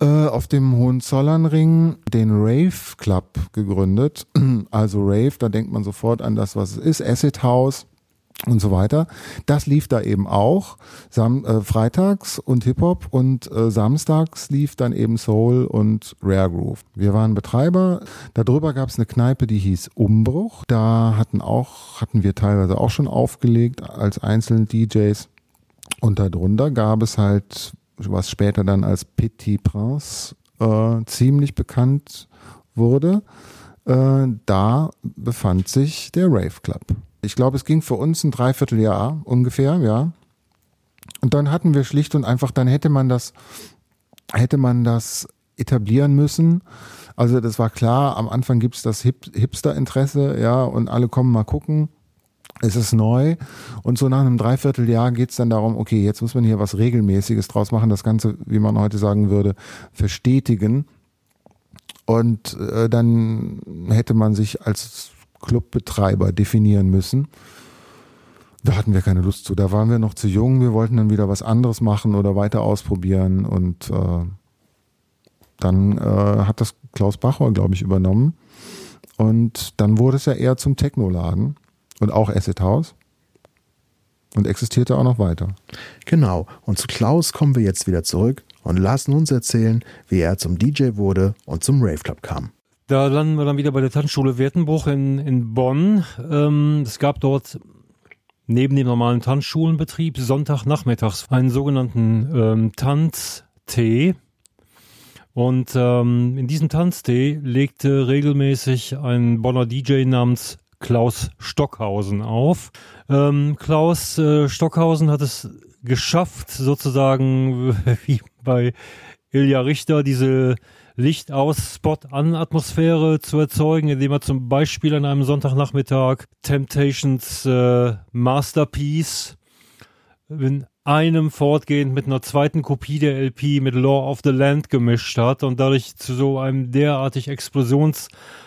äh, auf dem Hohenzollernring den Rave Club gegründet. *clears throat* Also Rave, da denkt man sofort an das, was es ist. Acid House. und so weiter. Das lief da eben auch Sam äh, freitags und Hip-Hop und äh, samstags lief dann eben Soul und Rare Groove. Wir waren Betreiber. Darüber gab es eine Kneipe, die hieß Umbruch. Da hatten auch, hatten wir teilweise auch schon aufgelegt als einzelne DJs. Und darunter gab es halt, was später dann als Petit Prince äh, ziemlich bekannt wurde. Äh, da befand sich der Rave Club. Ich glaube, es ging für uns ein Dreivierteljahr ungefähr, ja. Und dann hatten wir schlicht und einfach, dann hätte man das, hätte man das etablieren müssen. Also das war klar, am Anfang gibt's das Hip Hipster-Interesse, ja, und alle kommen mal gucken. Es ist neu und so nach einem Dreivierteljahr geht's dann darum, okay, jetzt muss man hier was Regelmäßiges draus machen, das Ganze, wie man heute sagen würde, verstetigen. Und äh, dann hätte man sich als Clubbetreiber definieren müssen. Da hatten wir keine Lust zu. Da waren wir noch zu jung. Wir wollten dann wieder was anderes machen oder weiter ausprobieren. Und äh, dann äh, hat das Klaus Bachor, glaube ich, übernommen. Und dann wurde es ja eher zum Technoladen und auch Asset House und existierte auch noch weiter. Genau. Und zu Klaus kommen wir jetzt wieder zurück und lassen uns erzählen, wie er zum DJ wurde und zum Rave Club kam. Da landen wir dann wieder bei der Tanzschule Wertenbruch in, in Bonn. Ähm, es gab dort neben dem normalen Tanzschulenbetrieb Sonntagnachmittags einen sogenannten ähm, Tanztee. Und ähm, in diesem Tanztee legte regelmäßig ein Bonner DJ namens Klaus Stockhausen auf. Ähm, Klaus äh, Stockhausen hat es geschafft, sozusagen *laughs* wie bei Ilja Richter, diese Licht aus, Spot an Atmosphäre zu erzeugen, indem er zum Beispiel an einem Sonntagnachmittag Temptations äh, Masterpiece in einem fortgehend mit einer zweiten Kopie der LP mit Law of the Land gemischt hat und dadurch zu so einem derartig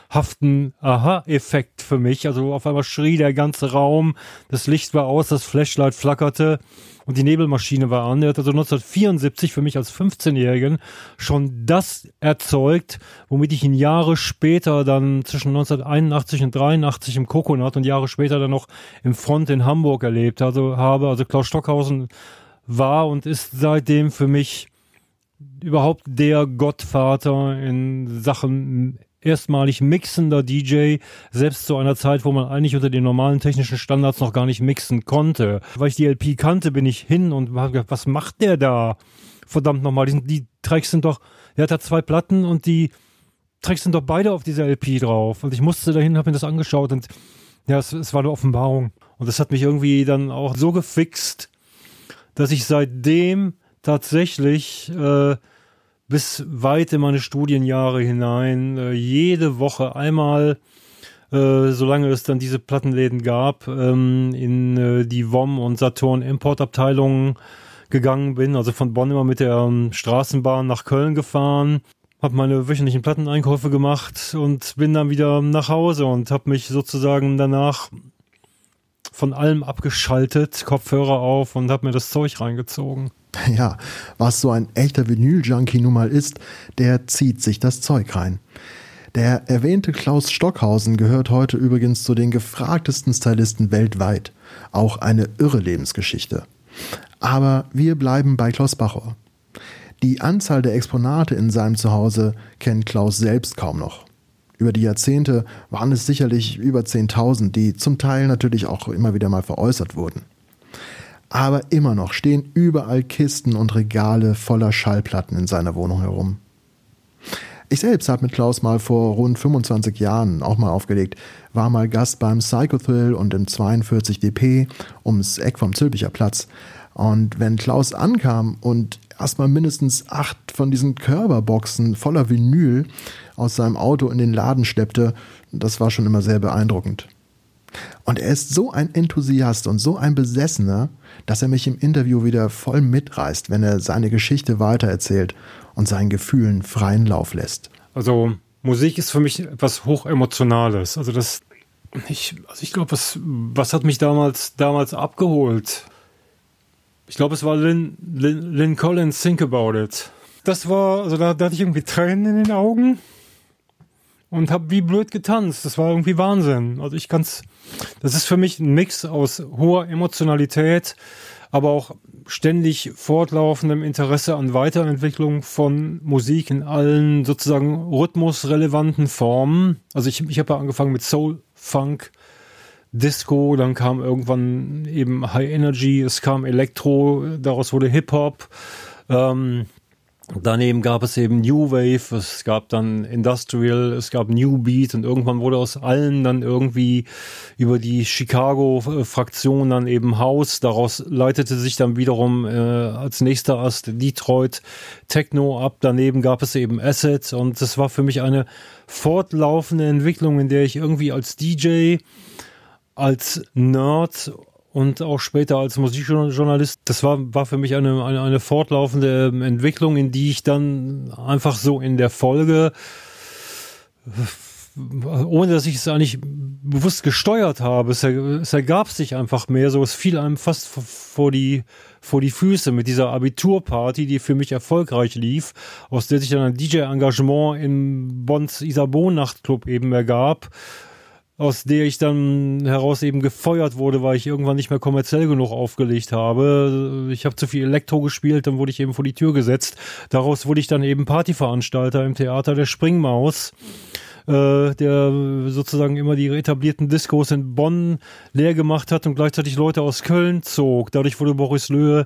explosionshaften Aha-Effekt für mich. Also auf einmal schrie der ganze Raum, das Licht war aus, das Flashlight flackerte und die Nebelmaschine war an. Er hat also 1974 für mich als 15-Jährigen schon das erzeugt, womit ich ihn Jahre später dann zwischen 1981 und 83 im Coconut und Jahre später dann noch im Front in Hamburg erlebt also habe. Also Klaus Stockhausen war und ist seitdem für mich überhaupt der Gottvater in Sachen erstmalig mixender DJ, selbst zu einer Zeit, wo man eigentlich unter den normalen technischen Standards noch gar nicht mixen konnte. Weil ich die LP kannte, bin ich hin und habe gedacht, was macht der da? Verdammt nochmal, die, die Tracks sind doch, der hat da zwei Platten und die Tracks sind doch beide auf dieser LP drauf. Und ich musste dahin, habe mir das angeschaut und ja, es, es war eine Offenbarung. Und das hat mich irgendwie dann auch so gefixt, dass ich seitdem tatsächlich äh, bis weit in meine Studienjahre hinein äh, jede Woche einmal, äh, solange es dann diese Plattenläden gab, ähm, in äh, die WOM und Saturn Importabteilungen gegangen bin. Also von Bonn immer mit der ähm, Straßenbahn nach Köln gefahren, habe meine wöchentlichen Platteneinkäufe gemacht und bin dann wieder nach Hause und habe mich sozusagen danach von allem abgeschaltet, Kopfhörer auf und habe mir das Zeug reingezogen. *laughs* Ja, was so ein echter Vinyl-Junkie nun mal ist, der zieht sich das Zeug rein. Der erwähnte Klaus Stockhausen gehört heute übrigens zu den gefragtesten Stylisten weltweit. Auch eine irre Lebensgeschichte. Aber wir bleiben bei Klaus Bachor. Die Anzahl der Exponate in seinem Zuhause kennt Klaus selbst kaum noch. Über die Jahrzehnte waren es sicherlich über 10.000, die zum Teil natürlich auch immer wieder mal veräußert wurden aber immer noch stehen überall Kisten und Regale voller Schallplatten in seiner Wohnung herum. Ich selbst habe mit Klaus mal vor rund 25 Jahren auch mal aufgelegt, war mal Gast beim Psychothrill und im 42 DP ums Eck vom Zülpicher Platz. Und wenn Klaus ankam und erstmal mindestens acht von diesen Körperboxen voller Vinyl aus seinem Auto in den Laden schleppte, das war schon immer sehr beeindruckend. Und er ist so ein Enthusiast und so ein Besessener, dass er mich im Interview wieder voll mitreißt, wenn er seine Geschichte weitererzählt und seinen Gefühlen freien Lauf lässt. Also Musik ist für mich etwas hochemotionales. Also das, ich, also ich glaube, was, was hat mich damals, damals abgeholt? Ich glaube, es war Lynn, Lynn, Lynn Collins, Think About It. Das war, also da, da hatte ich irgendwie Tränen in den Augen. Und habe wie blöd getanzt. Das war irgendwie Wahnsinn. Also ich kann's, das ist für mich ein Mix aus hoher Emotionalität, aber auch ständig fortlaufendem Interesse an Weiterentwicklung von Musik in allen sozusagen rhythmusrelevanten Formen. Also ich, ich habe ja angefangen mit Soul, Funk, Disco, dann kam irgendwann eben High Energy, es kam Elektro, daraus wurde Hip-Hop. Ähm, Daneben gab es eben New Wave, es gab dann Industrial, es gab New Beat und irgendwann wurde aus allen dann irgendwie über die Chicago-Fraktion dann eben House. Daraus leitete sich dann wiederum äh, als nächster Ast Detroit Techno ab. Daneben gab es eben Assets und das war für mich eine fortlaufende Entwicklung, in der ich irgendwie als DJ, als Nerd und auch später als Musikjournalist, das war, war für mich eine, eine, eine fortlaufende ähm, Entwicklung, in die ich dann einfach so in der Folge, ohne dass ich es eigentlich bewusst gesteuert habe, es, ergab sich einfach mehr so, es fiel einem fast vor die, vor die Füße mit dieser Abiturparty, die für mich erfolgreich lief, aus der sich dann ein DJ-Engagement im Bonds Isabeau-Nachtclub eben ergab aus der ich dann heraus eben gefeuert wurde, weil ich irgendwann nicht mehr kommerziell genug aufgelegt habe. Ich habe zu viel Elektro gespielt, dann wurde ich eben vor die Tür gesetzt. Daraus wurde ich dann eben Partyveranstalter im Theater der Springmaus äh, der sozusagen immer die etablierten Diskos in Bonn leer gemacht hat und gleichzeitig Leute aus Köln zog. Dadurch wurde Boris Löhe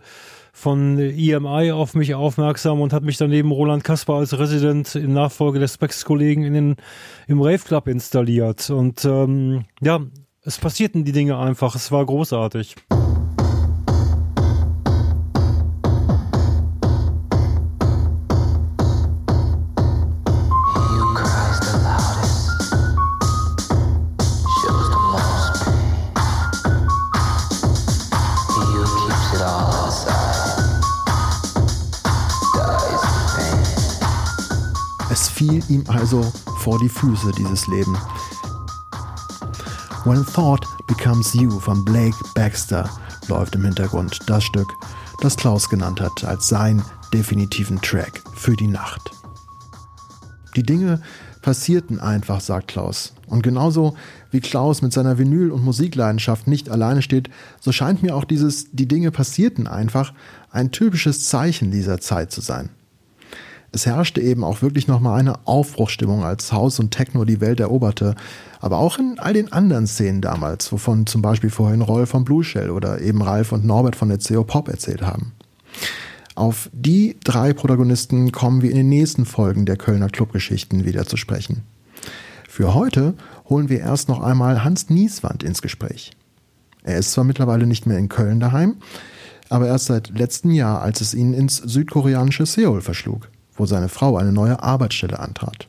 von EMI auf mich aufmerksam und hat mich daneben Roland Kasper als Resident in Nachfolge des Specs-Kollegen im Rave Club installiert. Und ähm, ja, es passierten die Dinge einfach. Es war großartig. Ihm also vor die Füße dieses Leben. When Thought Becomes You von Blake Baxter läuft im Hintergrund das Stück, das Klaus genannt hat als seinen definitiven Track für die Nacht. Die Dinge passierten einfach, sagt Klaus. Und genauso wie Klaus mit seiner Vinyl- und Musikleidenschaft nicht alleine steht, so scheint mir auch dieses Die Dinge passierten einfach ein typisches Zeichen dieser Zeit zu sein. Es herrschte eben auch wirklich nochmal eine Aufbruchstimmung, als House und Techno die Welt eroberte. Aber auch in all den anderen Szenen damals, wovon zum Beispiel vorhin Roll von Blue Shell oder eben Ralf und Norbert von der CO Pop erzählt haben. Auf die drei Protagonisten kommen wir in den nächsten Folgen der Kölner Clubgeschichten wieder zu sprechen. Für heute holen wir erst noch einmal Hans Nieswand ins Gespräch. Er ist zwar mittlerweile nicht mehr in Köln daheim, aber erst seit letztem Jahr, als es ihn ins südkoreanische Seoul verschlug wo seine Frau eine neue Arbeitsstelle antrat.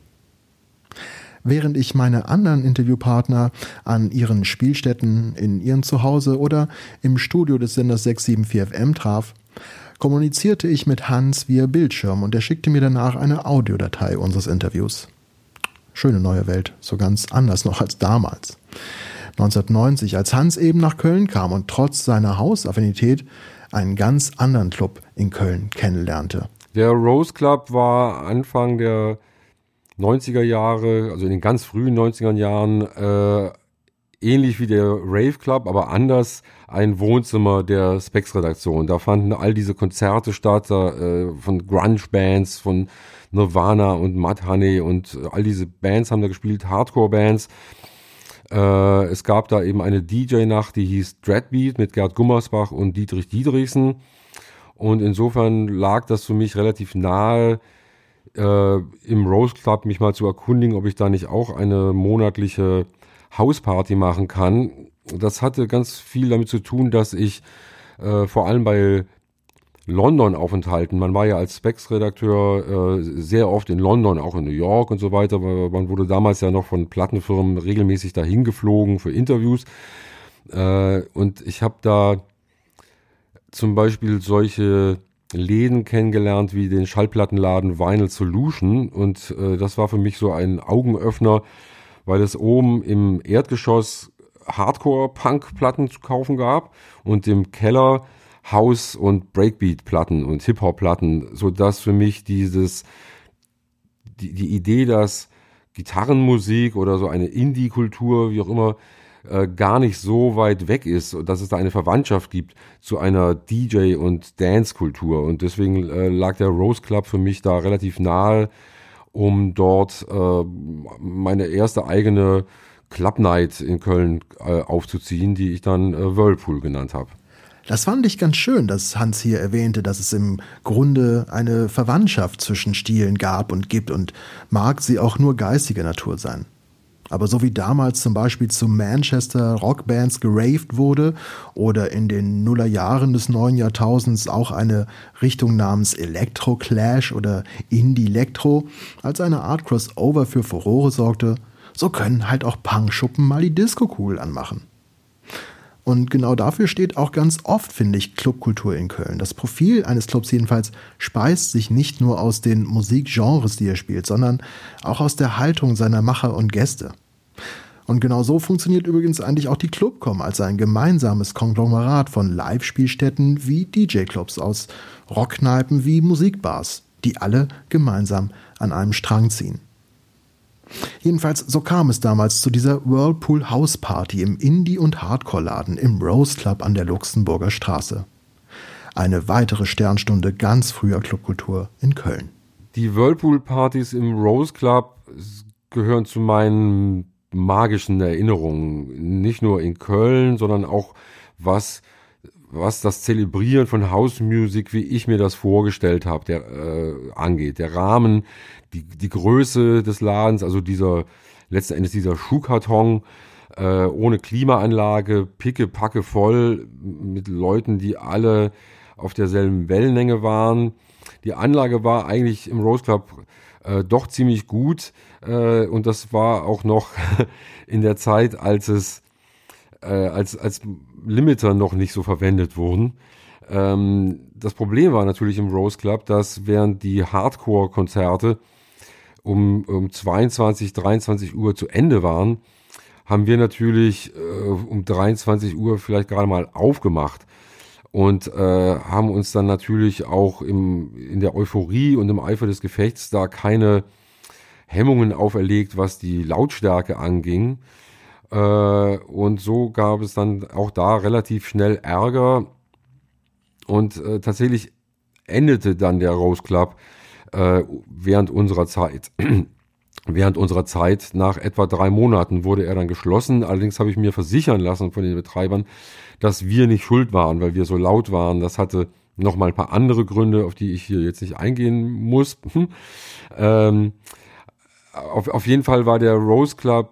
Während ich meine anderen Interviewpartner an ihren Spielstätten, in ihrem Zuhause oder im Studio des Senders 674 FM traf, kommunizierte ich mit Hans via Bildschirm und er schickte mir danach eine Audiodatei unseres Interviews. Schöne neue Welt, so ganz anders noch als damals. 1990, als Hans eben nach Köln kam und trotz seiner Hausaffinität einen ganz anderen Club in Köln kennenlernte. Der Rose Club war Anfang der 90er Jahre, also in den ganz frühen 90er Jahren, äh, ähnlich wie der Rave Club, aber anders ein Wohnzimmer der Specs-Redaktion. Da fanden all diese Konzerte statt, äh, von Grunge-Bands, von Nirvana und Mudhoney und all diese Bands haben da gespielt, Hardcore-Bands. Äh, es gab da eben eine DJ-Nacht, die hieß Dreadbeat mit Gerd Gummersbach und Dietrich Diedrichsen. Und insofern lag das für mich relativ nahe, äh, im Rose Club mich mal zu erkundigen, ob ich da nicht auch eine monatliche Hausparty machen kann. Das hatte ganz viel damit zu tun, dass ich äh, vor allem bei London-Aufenthalten, man war ja als Specs-Redakteur äh, sehr oft in London, auch in New York und so weiter. Man wurde damals ja noch von Plattenfirmen regelmäßig dahin geflogen für Interviews. Äh, und ich habe da zum Beispiel solche Läden kennengelernt wie den Schallplattenladen Vinyl Solution. Und äh, das war für mich so ein Augenöffner, weil es oben im Erdgeschoss Hardcore-Punk-Platten zu kaufen gab und im Keller House- und Breakbeat-Platten und Hip-Hop-Platten, sodass für mich dieses, die, die Idee, dass Gitarrenmusik oder so eine Indie-Kultur, wie auch immer, äh, gar nicht so weit weg ist, dass es da eine Verwandtschaft gibt zu einer DJ- und Dance-Kultur. Und deswegen äh, lag der Rose Club für mich da relativ nahe, um dort äh, meine erste eigene Club Night in Köln äh, aufzuziehen, die ich dann äh, Whirlpool genannt habe. Das fand ich ganz schön, dass Hans hier erwähnte, dass es im Grunde eine Verwandtschaft zwischen Stilen gab und gibt und mag sie auch nur geistiger Natur sein. Aber so wie damals zum Beispiel zu Manchester Rockbands geraved wurde oder in den Nullerjahren des neuen Jahrtausends auch eine Richtung namens Electro Clash oder Indie Electro als eine Art Crossover für Furore sorgte, so können halt auch Punkschuppen mal die Disco-Kugel anmachen. Und genau dafür steht auch ganz oft, finde ich, Clubkultur in Köln. Das Profil eines Clubs jedenfalls speist sich nicht nur aus den Musikgenres, die er spielt, sondern auch aus der Haltung seiner Macher und Gäste. Und genau so funktioniert übrigens eigentlich auch die Clubcom als ein gemeinsames Konglomerat von Live-Spielstätten wie DJ-Clubs aus Rockkneipen wie Musikbars, die alle gemeinsam an einem Strang ziehen. Jedenfalls so kam es damals zu dieser Whirlpool House Party im Indie- und Hardcore-Laden im Rose Club an der Luxemburger Straße. Eine weitere Sternstunde ganz früher Clubkultur in Köln. Die Whirlpool-Partys im Rose Club gehören zu meinen magischen Erinnerungen. Nicht nur in Köln, sondern auch was was das Zelebrieren von House Music, wie ich mir das vorgestellt habe, der äh, angeht. Der Rahmen, die, die Größe des Ladens, also dieser letzten Endes dieser Schuhkarton äh, ohne Klimaanlage, picke, packe voll mit Leuten, die alle auf derselben Wellenlänge waren. Die Anlage war eigentlich im Rose Club äh, doch ziemlich gut äh, und das war auch noch *laughs* in der Zeit, als es äh, als als Limiter noch nicht so verwendet wurden. Ähm, das Problem war natürlich im Rose Club, dass während die Hardcore-Konzerte um, um 22, 23 Uhr zu Ende waren, haben wir natürlich äh, um 23 Uhr vielleicht gerade mal aufgemacht und äh, haben uns dann natürlich auch im, in der Euphorie und im Eifer des Gefechts da keine Hemmungen auferlegt, was die Lautstärke anging. Äh, und so gab es dann auch da relativ schnell Ärger und äh, tatsächlich endete dann der Rose Club äh, während unserer Zeit. *clears throat* während unserer Zeit, nach etwa drei Monaten, wurde er dann geschlossen. Allerdings habe ich mir versichern lassen von den Betreibern, dass wir nicht schuld waren, weil wir so laut waren. Das hatte noch mal ein paar andere Gründe, auf die ich hier jetzt nicht eingehen muss. *laughs* ähm, auf, auf jeden Fall war der Rose Club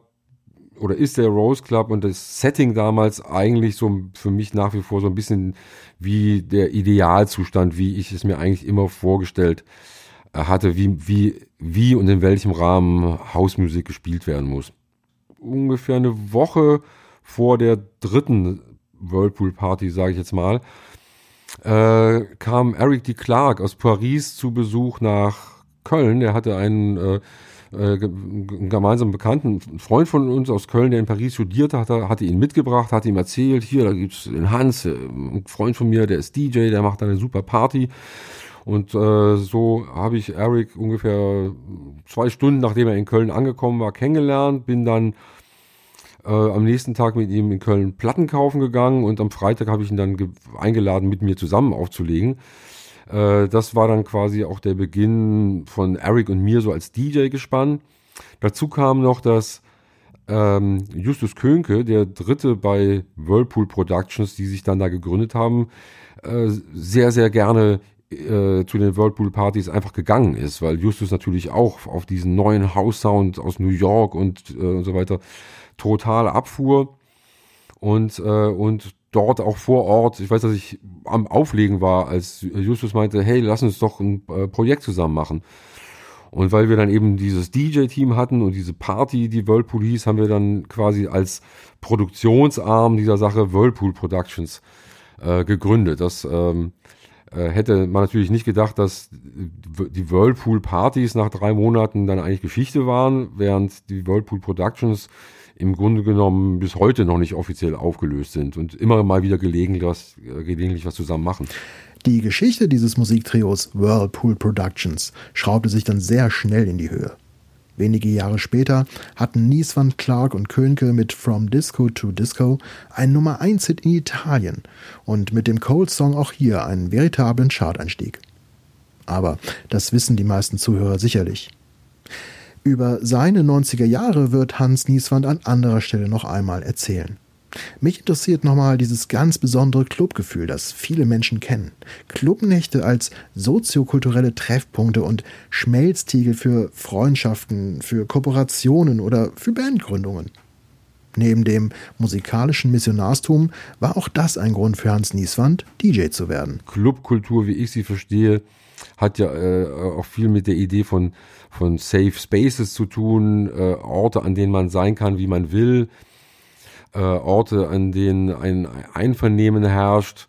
oder ist der Rose Club und das Setting damals eigentlich so für mich nach wie vor so ein bisschen wie der Idealzustand, wie ich es mir eigentlich immer vorgestellt hatte, wie, wie, wie und in welchem Rahmen Hausmusik gespielt werden muss. Ungefähr eine Woche vor der dritten Whirlpool Party, sage ich jetzt mal, äh, kam Eric D. Clark aus Paris zu Besuch nach Köln. Er hatte einen äh, äh, gemeinsamen Bekannten, ein Freund von uns aus Köln, der in Paris studiert hatte, hatte ihn mitgebracht, hat ihm erzählt, hier, da gibt's den Hans, äh, ein Freund von mir, der ist DJ, der macht eine super Party. Und äh, so habe ich Eric ungefähr zwei Stunden, nachdem er in Köln angekommen war, kennengelernt. Bin dann äh, am nächsten Tag mit ihm in Köln Platten kaufen gegangen und am Freitag habe ich ihn dann eingeladen, mit mir zusammen aufzulegen. Äh, das war dann quasi auch der Beginn von Eric und mir so als DJ gespannt. Dazu kam noch, dass ähm, Justus Könke, der dritte bei Whirlpool Productions, die sich dann da gegründet haben, äh, sehr, sehr gerne äh, zu den Whirlpool Partys einfach gegangen ist, weil Justus natürlich auch auf diesen neuen House Sound aus New York und, äh, und so weiter total abfuhr und, äh, und dort auch vor Ort, ich weiß, dass ich am Auflegen war, als Justus meinte, hey, lass uns doch ein äh, Projekt zusammen machen. Und weil wir dann eben dieses DJ-Team hatten und diese Party, die Whirlpool hieß, haben wir dann quasi als Produktionsarm dieser Sache Whirlpool Productions äh, gegründet. Das ähm, äh, hätte man natürlich nicht gedacht, dass die Whirlpool-Partys nach drei Monaten dann eigentlich Geschichte waren, während die Whirlpool Productions im Grunde genommen bis heute noch nicht offiziell aufgelöst sind und immer mal wieder gelegentlich was, äh, gelegentlich was zusammen machen. Die Geschichte dieses Musiktrios Whirlpool Productions schraubte sich dann sehr schnell in die Höhe. Wenige Jahre später hatten Nieswand, Clark und Könke mit From Disco to Disco einen Nummer 1 Hit in Italien und mit dem Cold Song auch hier einen veritablen Charteinstieg. Aber das wissen die meisten Zuhörer sicherlich. Über seine 90er Jahre wird Hans Nieswand an anderer Stelle noch einmal erzählen. Mich interessiert nochmal dieses ganz besondere Clubgefühl, das viele Menschen kennen. Clubnächte als soziokulturelle Treffpunkte und Schmelztiegel für Freundschaften, für Kooperationen oder für Bandgründungen. Neben dem musikalischen Missionarstum war auch das ein Grund für Hans Nieswand, DJ zu werden. Clubkultur, wie ich sie verstehe, hat ja äh, auch viel mit der Idee von, von Safe Spaces zu tun, äh, Orte, an denen man sein kann, wie man will, äh, Orte, an denen ein Einvernehmen herrscht,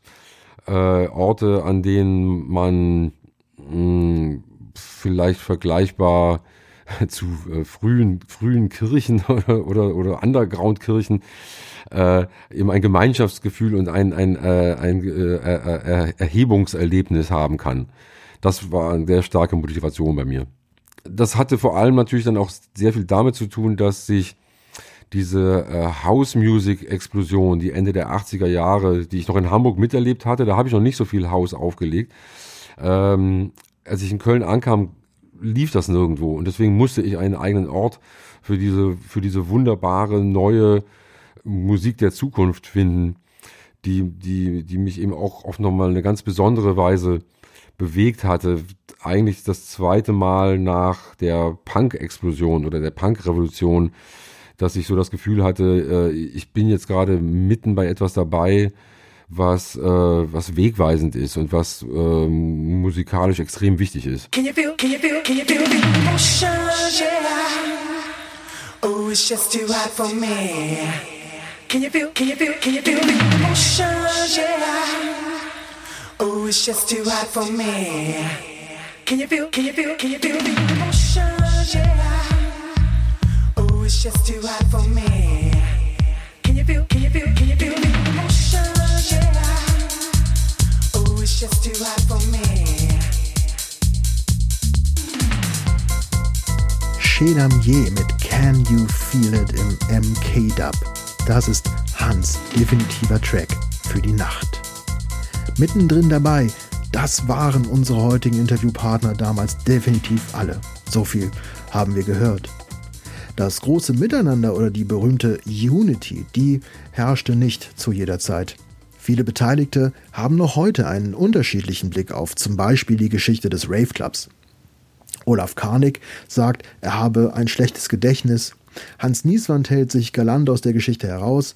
äh, Orte, an denen man mh, vielleicht vergleichbar *laughs* zu äh, frühen, frühen Kirchen *laughs* oder, oder, Underground-Kirchen äh, eben ein Gemeinschaftsgefühl und ein, ein, äh, ein äh, Erhebungserlebnis haben kann. Das war eine sehr starke Motivation bei mir. Das hatte vor allem natürlich dann auch sehr viel damit zu tun, dass sich diese äh, House Music Explosion, die Ende der 80er Jahre, die ich noch in Hamburg miterlebt hatte, da habe ich noch nicht so viel House aufgelegt. Ähm, als ich in Köln ankam, lief das nirgendwo und deswegen musste ich einen eigenen Ort für diese für diese wunderbare neue Musik der Zukunft finden, die die die mich eben auch auf nochmal eine ganz besondere Weise bewegt hatte. Eigentlich das zweite Mal nach der Punk-Explosion oder der Punk-Revolution dass ich so das Gefühl hatte, äh, ich bin jetzt gerade mitten bei etwas dabei, was, äh, was wegweisend ist und was äh, musikalisch extrem wichtig ist. Can you feel, can you feel, can you feel the emotion, yeah. Oh. Oh, it's just too hot for me. Can you feel, can you feel, can you feel the emotion, yeah it's just too hot for me. Can you feel, can you feel, can you feel the emotion? Yeah. Oh, it's just too hot for me. Chenamier mit Can You Feel It im MK-Dub. Das ist Hans definitiver Track für die Nacht. Mittendrin dabei, das waren unsere heutigen Interviewpartner damals definitiv alle. So viel haben wir gehört. Das große Miteinander oder die berühmte Unity, die herrschte nicht zu jeder Zeit. Viele Beteiligte haben noch heute einen unterschiedlichen Blick auf zum Beispiel die Geschichte des Rave Clubs. Olaf Karnig sagt, er habe ein schlechtes Gedächtnis. Hans Nieswand hält sich galant aus der Geschichte heraus.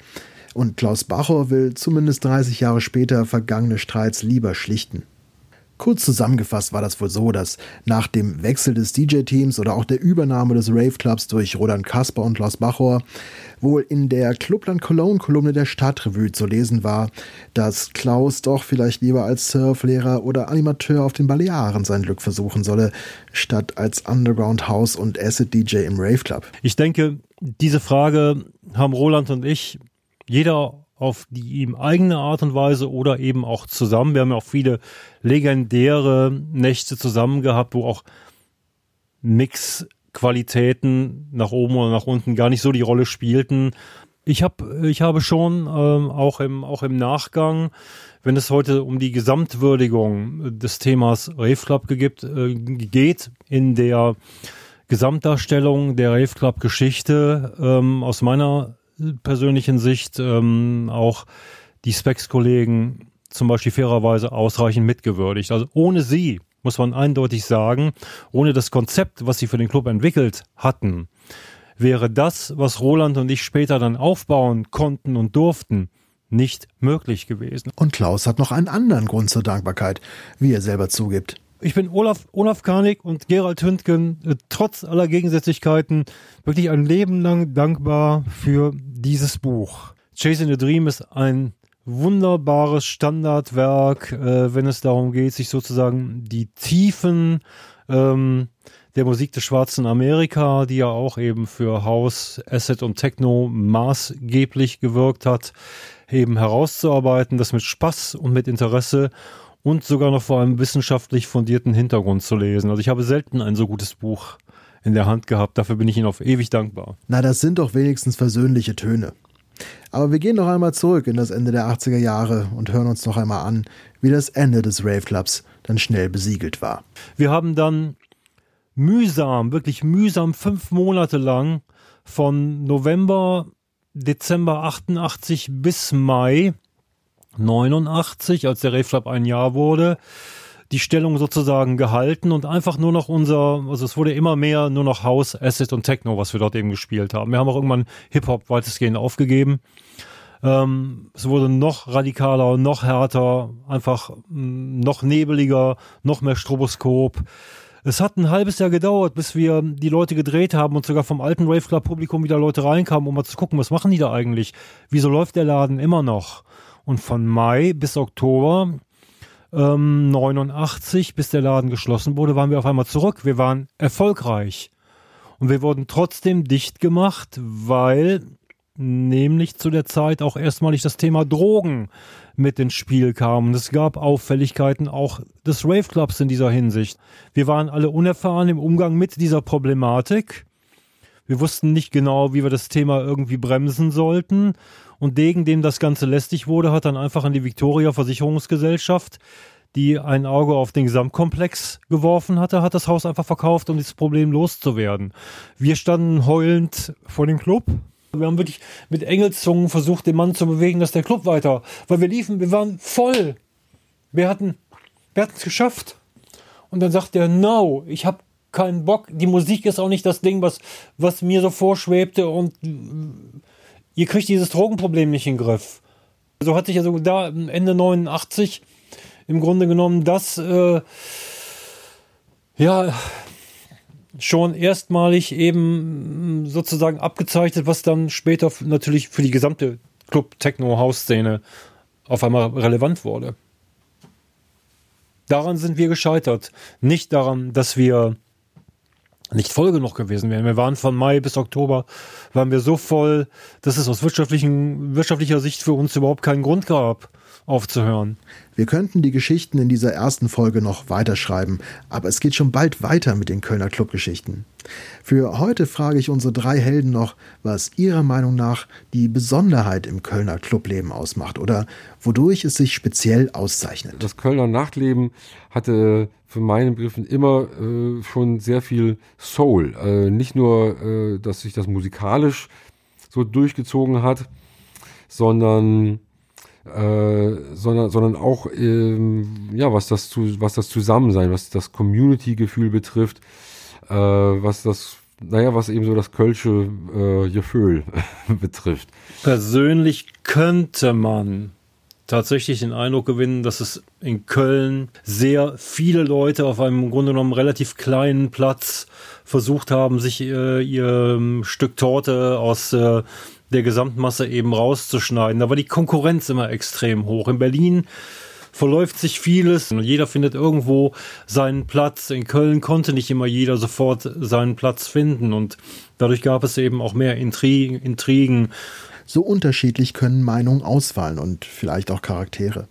Und Klaus Bachor will zumindest 30 Jahre später vergangene Streits lieber schlichten. Kurz zusammengefasst war das wohl so, dass nach dem Wechsel des DJ-Teams oder auch der Übernahme des Rave-Clubs durch Roland Kasper und Klaus Bachor wohl in der Clubland Cologne-Kolumne der Stadtrevue zu lesen war, dass Klaus doch vielleicht lieber als Surflehrer oder Animateur auf den Balearen sein Glück versuchen solle, statt als Underground House und Acid DJ im Rave Club. Ich denke, diese Frage haben Roland und ich jeder auf die ihm eigene Art und Weise oder eben auch zusammen. Wir haben ja auch viele legendäre Nächte zusammen gehabt, wo auch Mixqualitäten nach oben oder nach unten gar nicht so die Rolle spielten. Ich habe ich habe schon ähm, auch im auch im Nachgang, wenn es heute um die Gesamtwürdigung des Themas Rave Club gibt, äh, geht in der Gesamtdarstellung der Rave Club Geschichte ähm, aus meiner persönlichen Sicht ähm, auch die Specs-Kollegen zum Beispiel fairerweise ausreichend mitgewürdigt. Also ohne sie, muss man eindeutig sagen, ohne das Konzept, was sie für den Club entwickelt hatten, wäre das, was Roland und ich später dann aufbauen konnten und durften, nicht möglich gewesen. Und Klaus hat noch einen anderen Grund zur Dankbarkeit, wie er selber zugibt. Ich bin Olaf, Olaf Karnig und Gerald Hündgen, äh, trotz aller Gegensätzlichkeiten, wirklich ein Leben lang dankbar für dieses Buch. Chasing the Dream ist ein wunderbares Standardwerk, äh, wenn es darum geht, sich sozusagen die Tiefen ähm, der Musik des schwarzen Amerika, die ja auch eben für House, Asset und Techno maßgeblich gewirkt hat, eben herauszuarbeiten, das mit Spaß und mit Interesse und sogar noch vor einem wissenschaftlich fundierten Hintergrund zu lesen. Also ich habe selten ein so gutes Buch in der Hand gehabt. Dafür bin ich Ihnen auf ewig dankbar. Na, das sind doch wenigstens versöhnliche Töne. Aber wir gehen noch einmal zurück in das Ende der 80er Jahre und hören uns noch einmal an, wie das Ende des Rave Clubs dann schnell besiegelt war. Wir haben dann mühsam, wirklich mühsam fünf Monate lang von November, Dezember 88 bis Mai 89, als der Club ein Jahr wurde, die Stellung sozusagen gehalten und einfach nur noch unser, also es wurde immer mehr nur noch House, Acid und Techno, was wir dort eben gespielt haben. Wir haben auch irgendwann Hip-Hop weitestgehend aufgegeben. Ähm, es wurde noch radikaler, noch härter, einfach mh, noch nebeliger, noch mehr Stroboskop. Es hat ein halbes Jahr gedauert, bis wir die Leute gedreht haben und sogar vom alten Rave Club Publikum wieder Leute reinkamen, um mal zu gucken, was machen die da eigentlich? Wieso läuft der Laden immer noch? Und von Mai bis Oktober ähm, 89, bis der Laden geschlossen wurde, waren wir auf einmal zurück. Wir waren erfolgreich. Und wir wurden trotzdem dicht gemacht, weil nämlich zu der Zeit auch erstmalig das Thema Drogen mit ins Spiel kam. Und es gab Auffälligkeiten auch des Rave Clubs in dieser Hinsicht. Wir waren alle unerfahren im Umgang mit dieser Problematik. Wir wussten nicht genau, wie wir das Thema irgendwie bremsen sollten. Und Degen, dem das Ganze lästig wurde, hat dann einfach an die Victoria Versicherungsgesellschaft, die ein Auge auf den Gesamtkomplex geworfen hatte, hat das Haus einfach verkauft, um dieses Problem loszuwerden. Wir standen heulend vor dem Club. Wir haben wirklich mit Engelszungen versucht, den Mann zu bewegen, dass der Club weiter, weil wir liefen, wir waren voll. Wir hatten, wir es geschafft. Und dann sagt er, no, ich habe keinen Bock. Die Musik ist auch nicht das Ding, was, was mir so vorschwebte und ihr kriegt dieses Drogenproblem nicht in den Griff. So hat sich also da Ende 89 im Grunde genommen das äh, ja schon erstmalig eben sozusagen abgezeichnet, was dann später natürlich für die gesamte Club-Techno-House-Szene auf einmal relevant wurde. Daran sind wir gescheitert. Nicht daran, dass wir nicht voll genug gewesen wären. Wir waren von Mai bis Oktober, waren wir so voll, dass es aus wirtschaftlichen, wirtschaftlicher Sicht für uns überhaupt keinen Grund gab, aufzuhören. Wir könnten die Geschichten in dieser ersten Folge noch weiterschreiben, aber es geht schon bald weiter mit den Kölner Clubgeschichten. Für heute frage ich unsere drei Helden noch, was ihrer Meinung nach die Besonderheit im Kölner Clubleben ausmacht oder wodurch es sich speziell auszeichnet. Das Kölner Nachtleben hatte für meinen Begriffen immer äh, schon sehr viel Soul. Äh, nicht nur, äh, dass sich das musikalisch so durchgezogen hat, sondern äh, sondern, sondern auch, ähm, ja, was das, zu, was das Zusammensein, was das Community-Gefühl betrifft, äh, was das, naja, was eben so das Kölsche äh, Gefühl *laughs* betrifft. Persönlich könnte man tatsächlich den Eindruck gewinnen, dass es in Köln sehr viele Leute auf einem im Grunde genommen relativ kleinen Platz versucht haben, sich äh, ihr Stück Torte aus äh, der Gesamtmasse eben rauszuschneiden. Da war die Konkurrenz immer extrem hoch. In Berlin verläuft sich vieles und jeder findet irgendwo seinen Platz. In Köln konnte nicht immer jeder sofort seinen Platz finden und dadurch gab es eben auch mehr Intrigen. Intrigen. So unterschiedlich können Meinungen ausfallen und vielleicht auch Charaktere.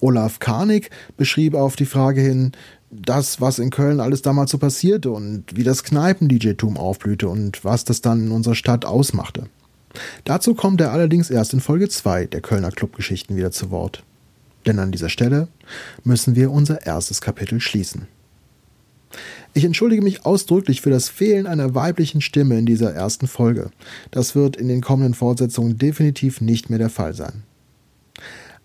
Olaf Karnig beschrieb auf die Frage hin, das, was in Köln alles damals so passierte und wie das Kneipen-DJ-Tum aufblühte und was das dann in unserer Stadt ausmachte. Dazu kommt er allerdings erst in Folge 2 der Kölner Clubgeschichten wieder zu Wort. Denn an dieser Stelle müssen wir unser erstes Kapitel schließen. Ich entschuldige mich ausdrücklich für das Fehlen einer weiblichen Stimme in dieser ersten Folge. Das wird in den kommenden Fortsetzungen definitiv nicht mehr der Fall sein.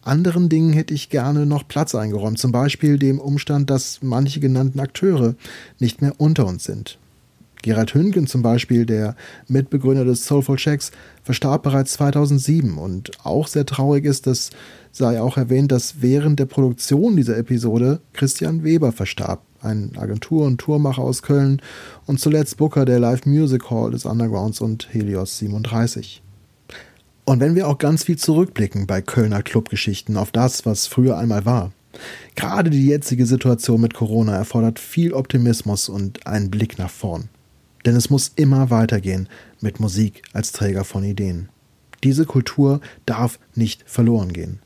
Anderen Dingen hätte ich gerne noch Platz eingeräumt, zum Beispiel dem Umstand, dass manche genannten Akteure nicht mehr unter uns sind. Gerald Hünken zum Beispiel, der Mitbegründer des Soulful Checks, verstarb bereits 2007 und auch sehr traurig ist, dass sei auch erwähnt, dass während der Produktion dieser Episode Christian Weber verstarb, ein Agentur- und Tourmacher aus Köln und zuletzt Booker der Live Music Hall des Undergrounds und Helios 37. Und wenn wir auch ganz viel zurückblicken bei Kölner Clubgeschichten auf das, was früher einmal war, gerade die jetzige Situation mit Corona erfordert viel Optimismus und einen Blick nach vorn. Denn es muss immer weitergehen mit Musik als Träger von Ideen. Diese Kultur darf nicht verloren gehen.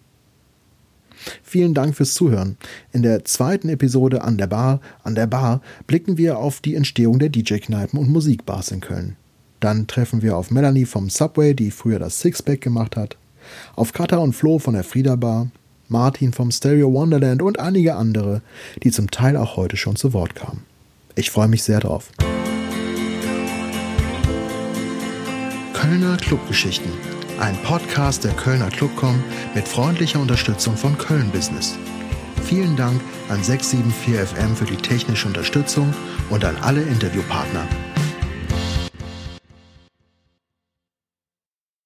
Vielen Dank fürs Zuhören. In der zweiten Episode an der Bar, an der Bar blicken wir auf die Entstehung der DJ-Kneipen und Musikbars in Köln. Dann treffen wir auf Melanie vom Subway, die früher das Sixpack gemacht hat, auf Katha und Flo von der Frieda Bar, Martin vom Stereo Wonderland und einige andere, die zum Teil auch heute schon zu Wort kamen. Ich freue mich sehr drauf. Kölner Clubgeschichten. Ein Podcast der Kölner Clubcom mit freundlicher Unterstützung von Köln Business. Vielen Dank an 674FM für die technische Unterstützung und an alle Interviewpartner.